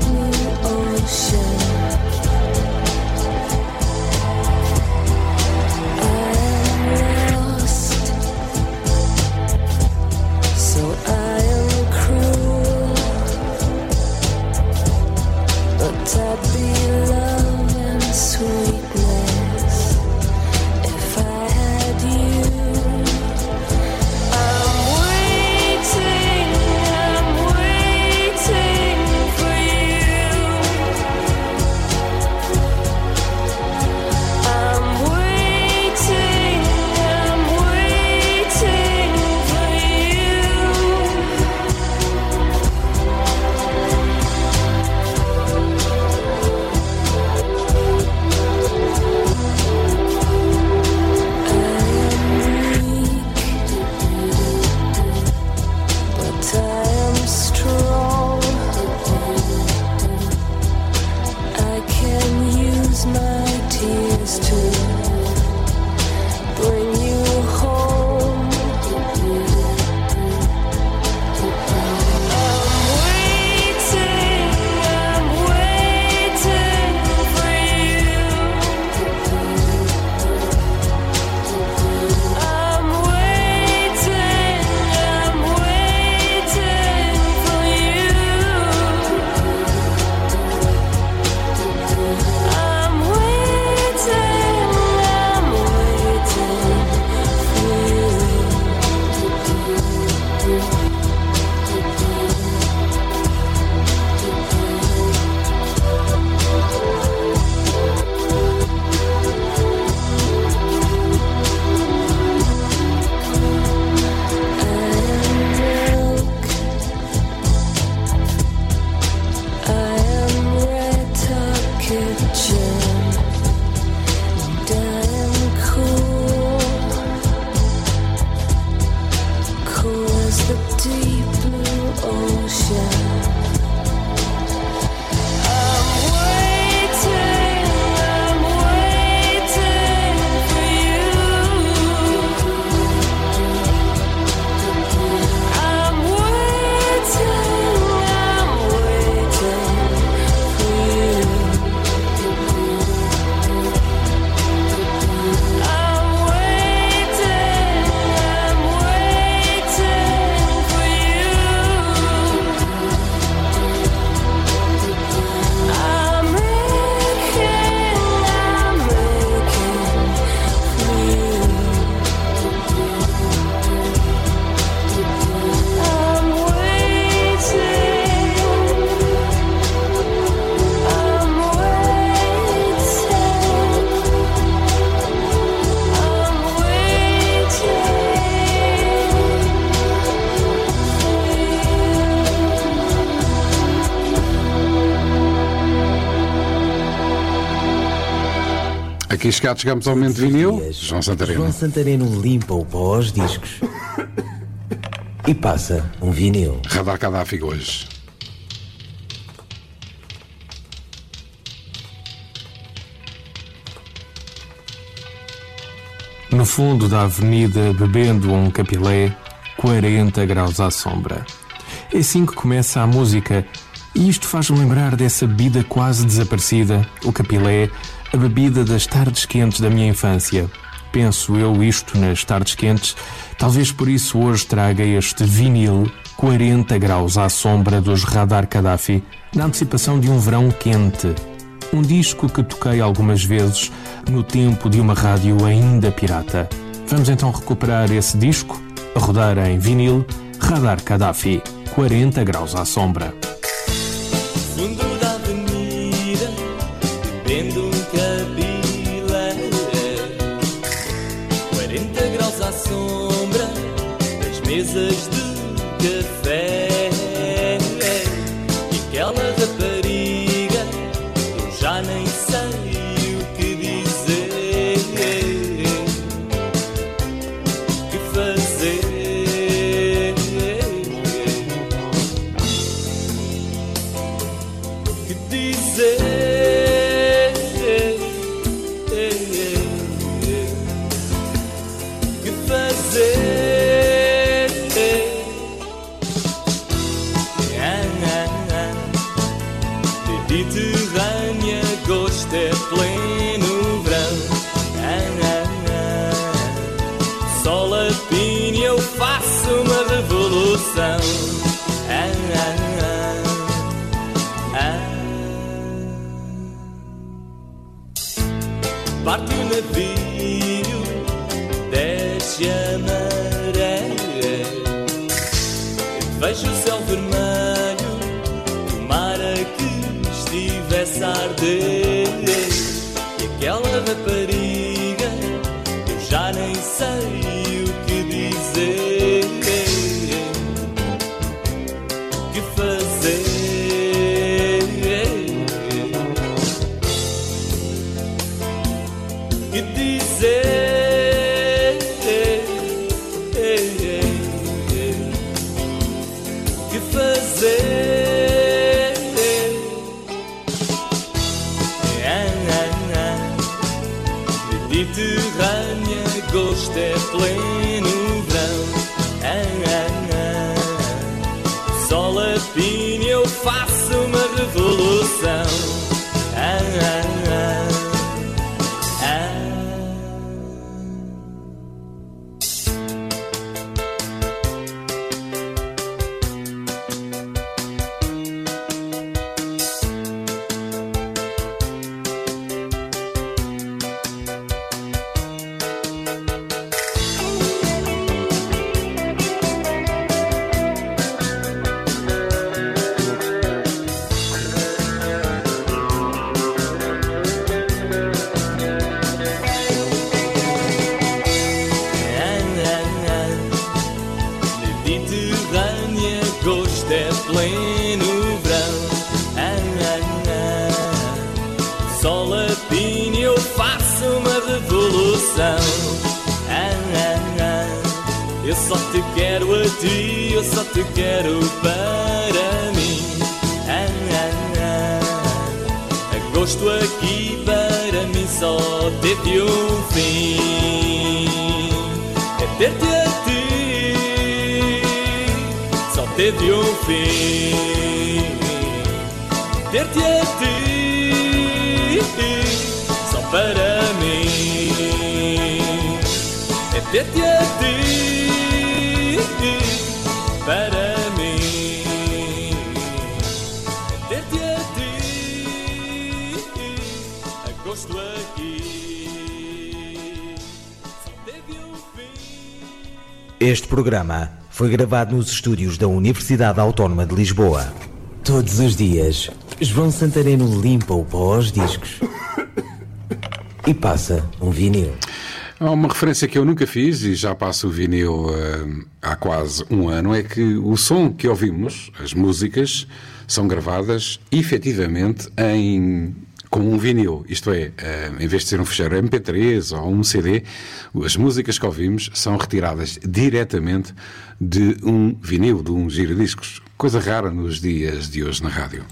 Aqui chegados chegamos ao momento de vinil. João Santareno. João Santareno limpa o pó aos discos e passa um vinil. Radar Gaddafi hoje. No fundo da avenida, bebendo um capilé, 40 graus à sombra. É assim que começa a música, e isto faz-me lembrar dessa bebida quase desaparecida, o capilé, a bebida das tardes quentes da minha infância. Penso eu isto nas tardes quentes, talvez por isso hoje traga este vinil 40 graus à sombra dos Radar Gaddafi, na antecipação de um verão quente. Um disco que toquei algumas vezes no tempo de uma rádio ainda pirata. Vamos então recuperar esse disco, rodar em vinil, Radar Gaddafi, 40 graus à sombra. Para mim. Agosto aqui para mim só teve um fim. É ter-te a ti, só teve um fim. Ter-te a ti, só para mim. É ter-te a ti, Este programa foi gravado nos estúdios da Universidade Autónoma de Lisboa. Todos os dias, João Santareno limpa o pó aos discos e passa um vinil. Há uma referência que eu nunca fiz e já passo o vinil eh, há quase um ano, é que o som que ouvimos, as músicas, são gravadas efetivamente em com um vinil, isto é, eh, em vez de ser um fecheiro MP3 ou um CD, as músicas que ouvimos são retiradas diretamente de um vinil, de um giradiscos. Coisa rara nos dias de hoje na rádio.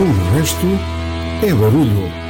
O resto é barulho.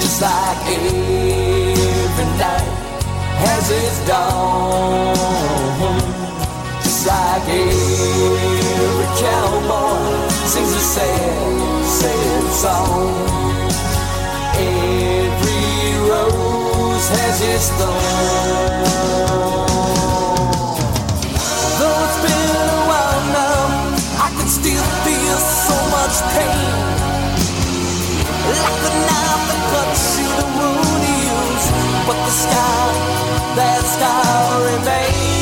Just like every night has its dawn. Just like every cowboy sings a sad, sad song. Every rose has its thorn. Though it's been a while now, I can still feel so much pain. Like a knife that cuts you the wound heals, but the scar, that scar remains.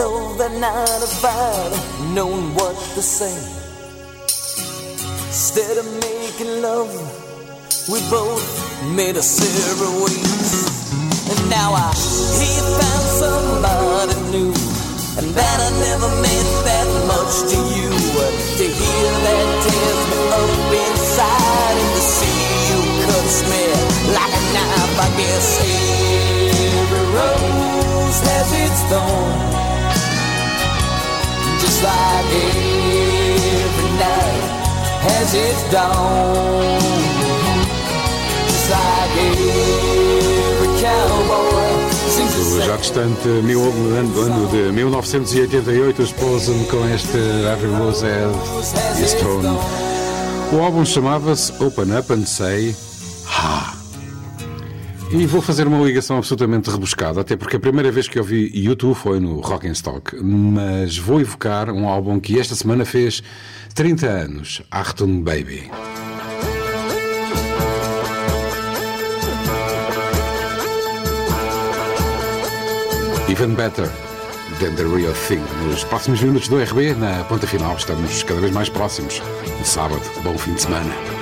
Saved the love that night if I'd known what to say. Instead of making love, we both made a separate ways. And now I you found somebody new, and that I never meant that much to you. To hear that tears me up inside, and to see you cuts me like a knife. I guess every rose has its thorn, like every night has its dawn. Just like every cowboy já distante mil, ano, ano de 1988, expôs-me com este Every Rose Has Its Thorn. O álbum chamava-se Open Up and Say. E vou fazer uma ligação absolutamente rebuscada, até porque a primeira vez que eu vi YouTube foi no Rock and Stock, mas vou evocar um álbum que esta semana fez 30 anos, Achtung Baby. Even better than the real thing. Nos próximos minutos do RB, na ponta final, estamos cada vez mais próximos. No sábado, bom fim de semana.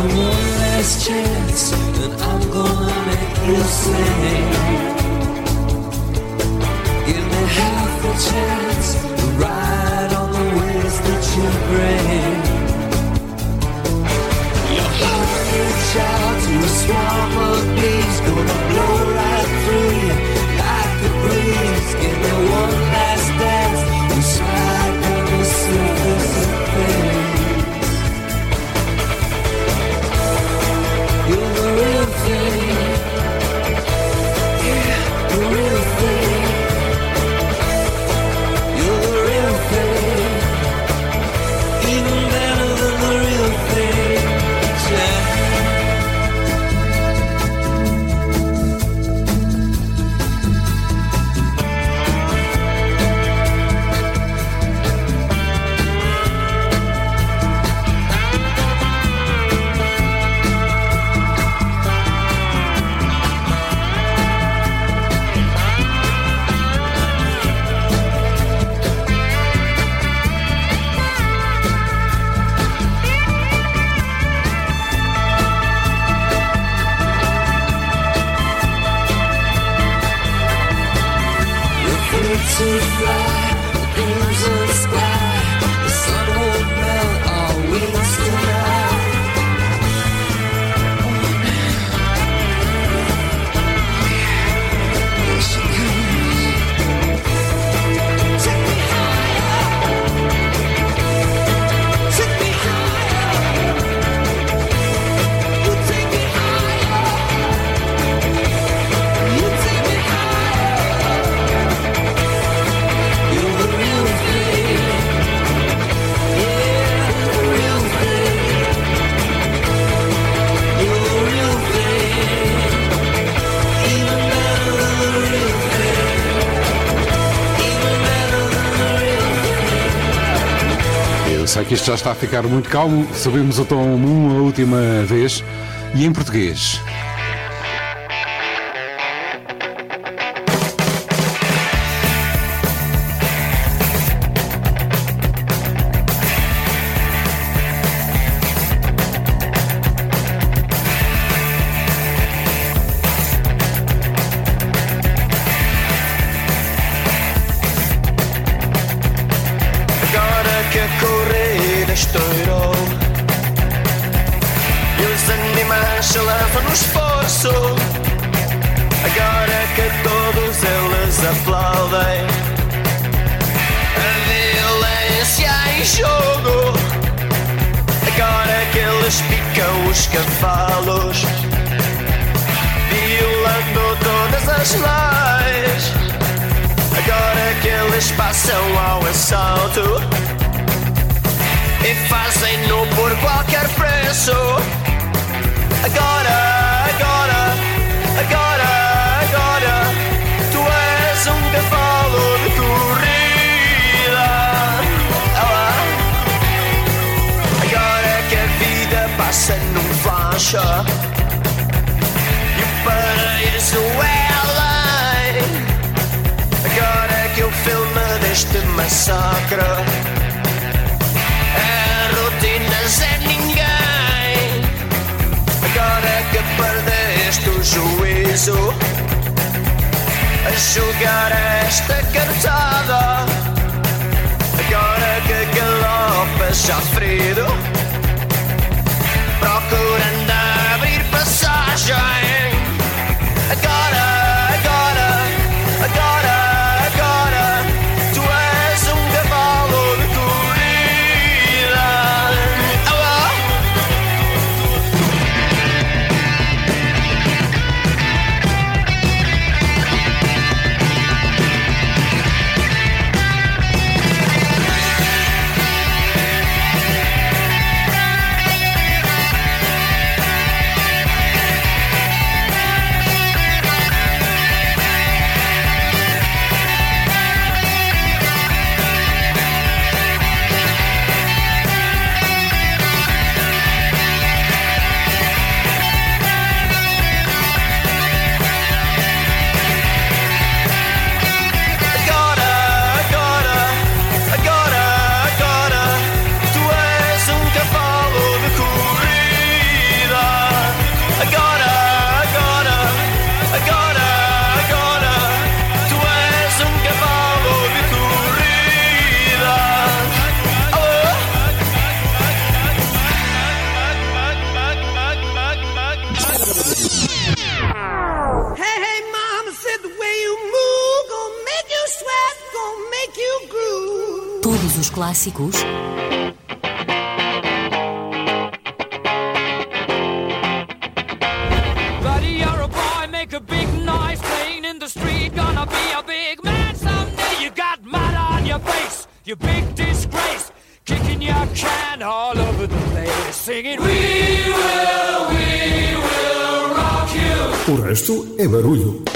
one last chance, and I'm gonna make you sing. Give me half a chance, ride on the waves that you bring. To swamp que isto já está a ficar muito calmo. Subimos o tom uma última vez e em português. A violência em jogo. Agora que eles picam os cavalos Violando todas as leis. Agora que eles passam ao assalto E fazem-no por qualquer preço. Agora, agora, agora, um cavalo de lá. Agora que a vida passa num flash E o paraíso é além. Agora que o filme deste massacre. É rotinas, é ninguém. Agora que perdeste o juízo A julgar esta cartada Agora que galopas já ferido. Procurando abrir passagem on a boy, make a big nice clean in the street gonna be a big man, you got mad on your face, you big disgrace. Kicking your can all over the place, singing, We will, we will rock you. O resto é barulho.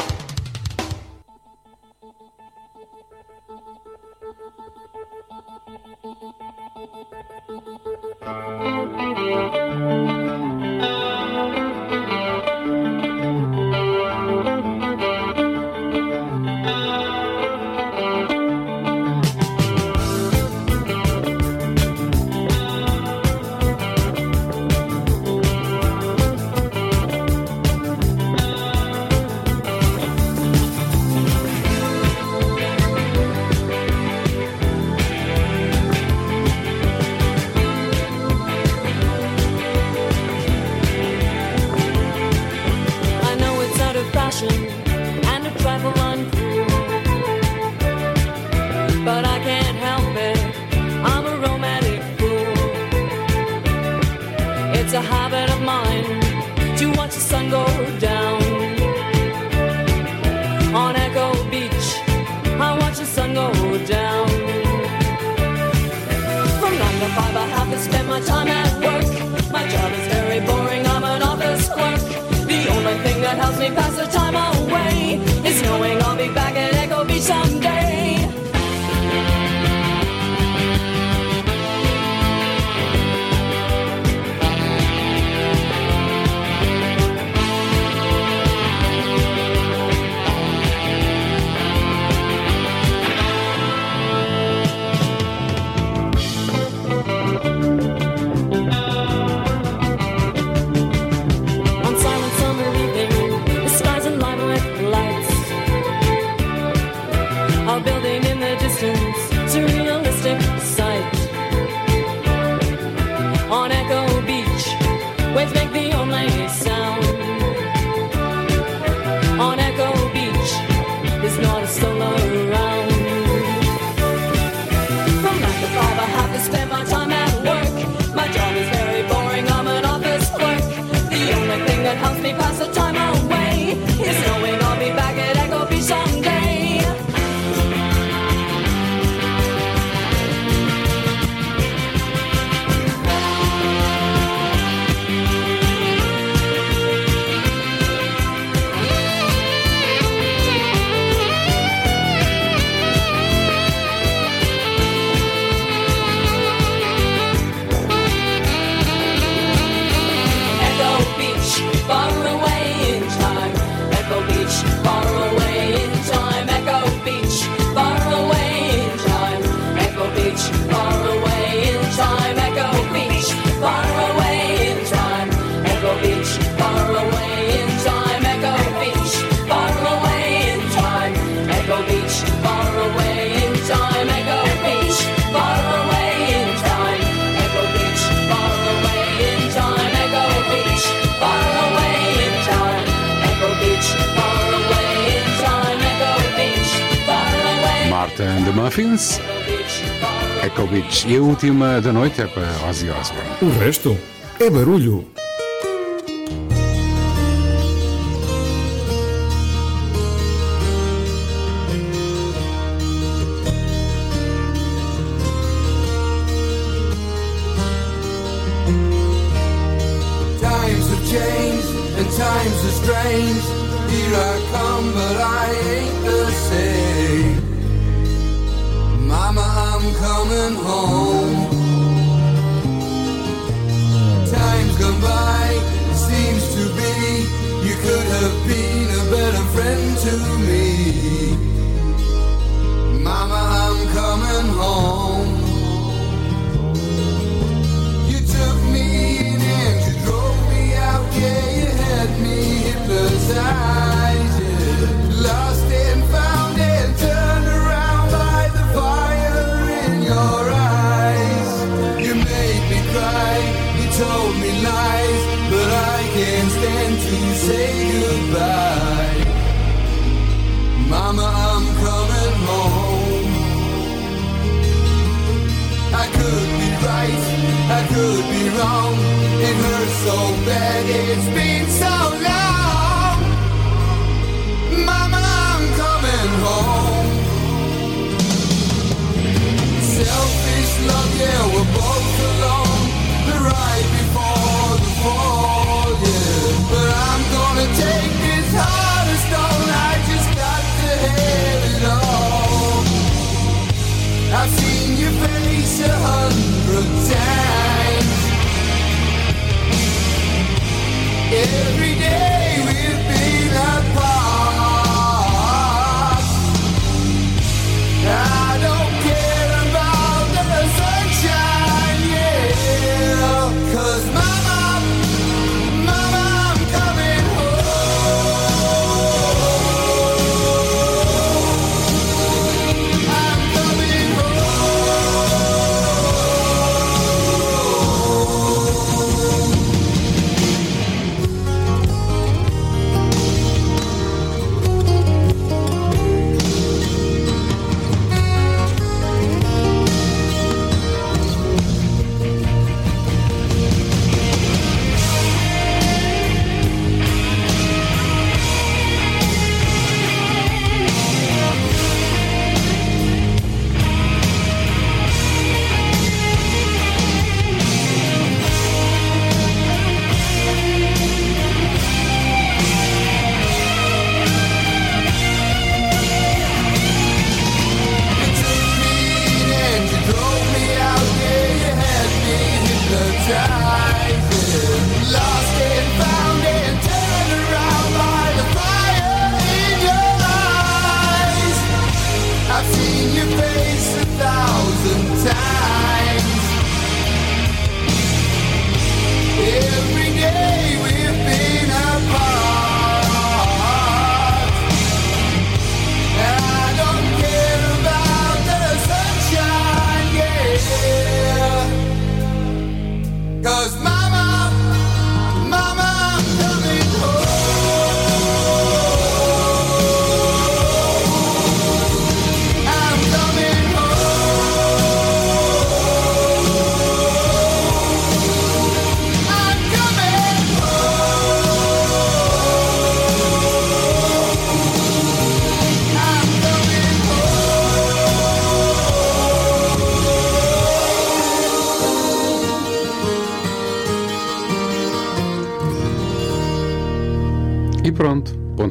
Para Ozzy Osbourne. O resto é barulho.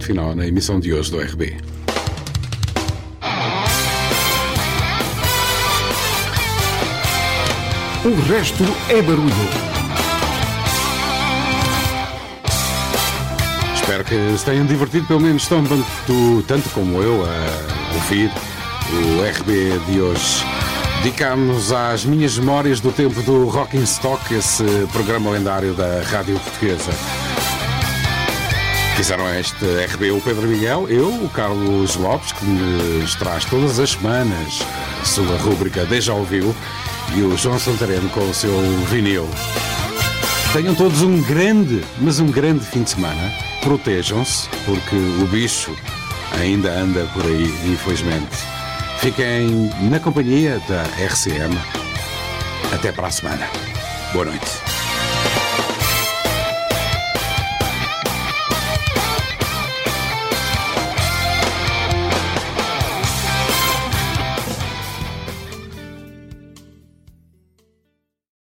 Final na emissão de hoje do RB. O resto é barulho. Espero que se tenham divertido pelo menos tanto, tanto como eu a ouvir o RB de hoje. Dedicámos às minhas memórias do tempo do Rocking Stock, esse programa lendário da Rádio Portuguesa. Fizeram este RB o Pedro Miguel, eu, o Carlos Lopes, que nos traz todas as semanas a sua rúbrica Deja Ouviu, e o João Santareno com o seu vinil. Tenham todos um grande, mas um grande fim de semana. Protejam-se, porque o bicho ainda anda por aí, infelizmente. Fiquem na companhia da RCM. Até para a semana. Boa noite.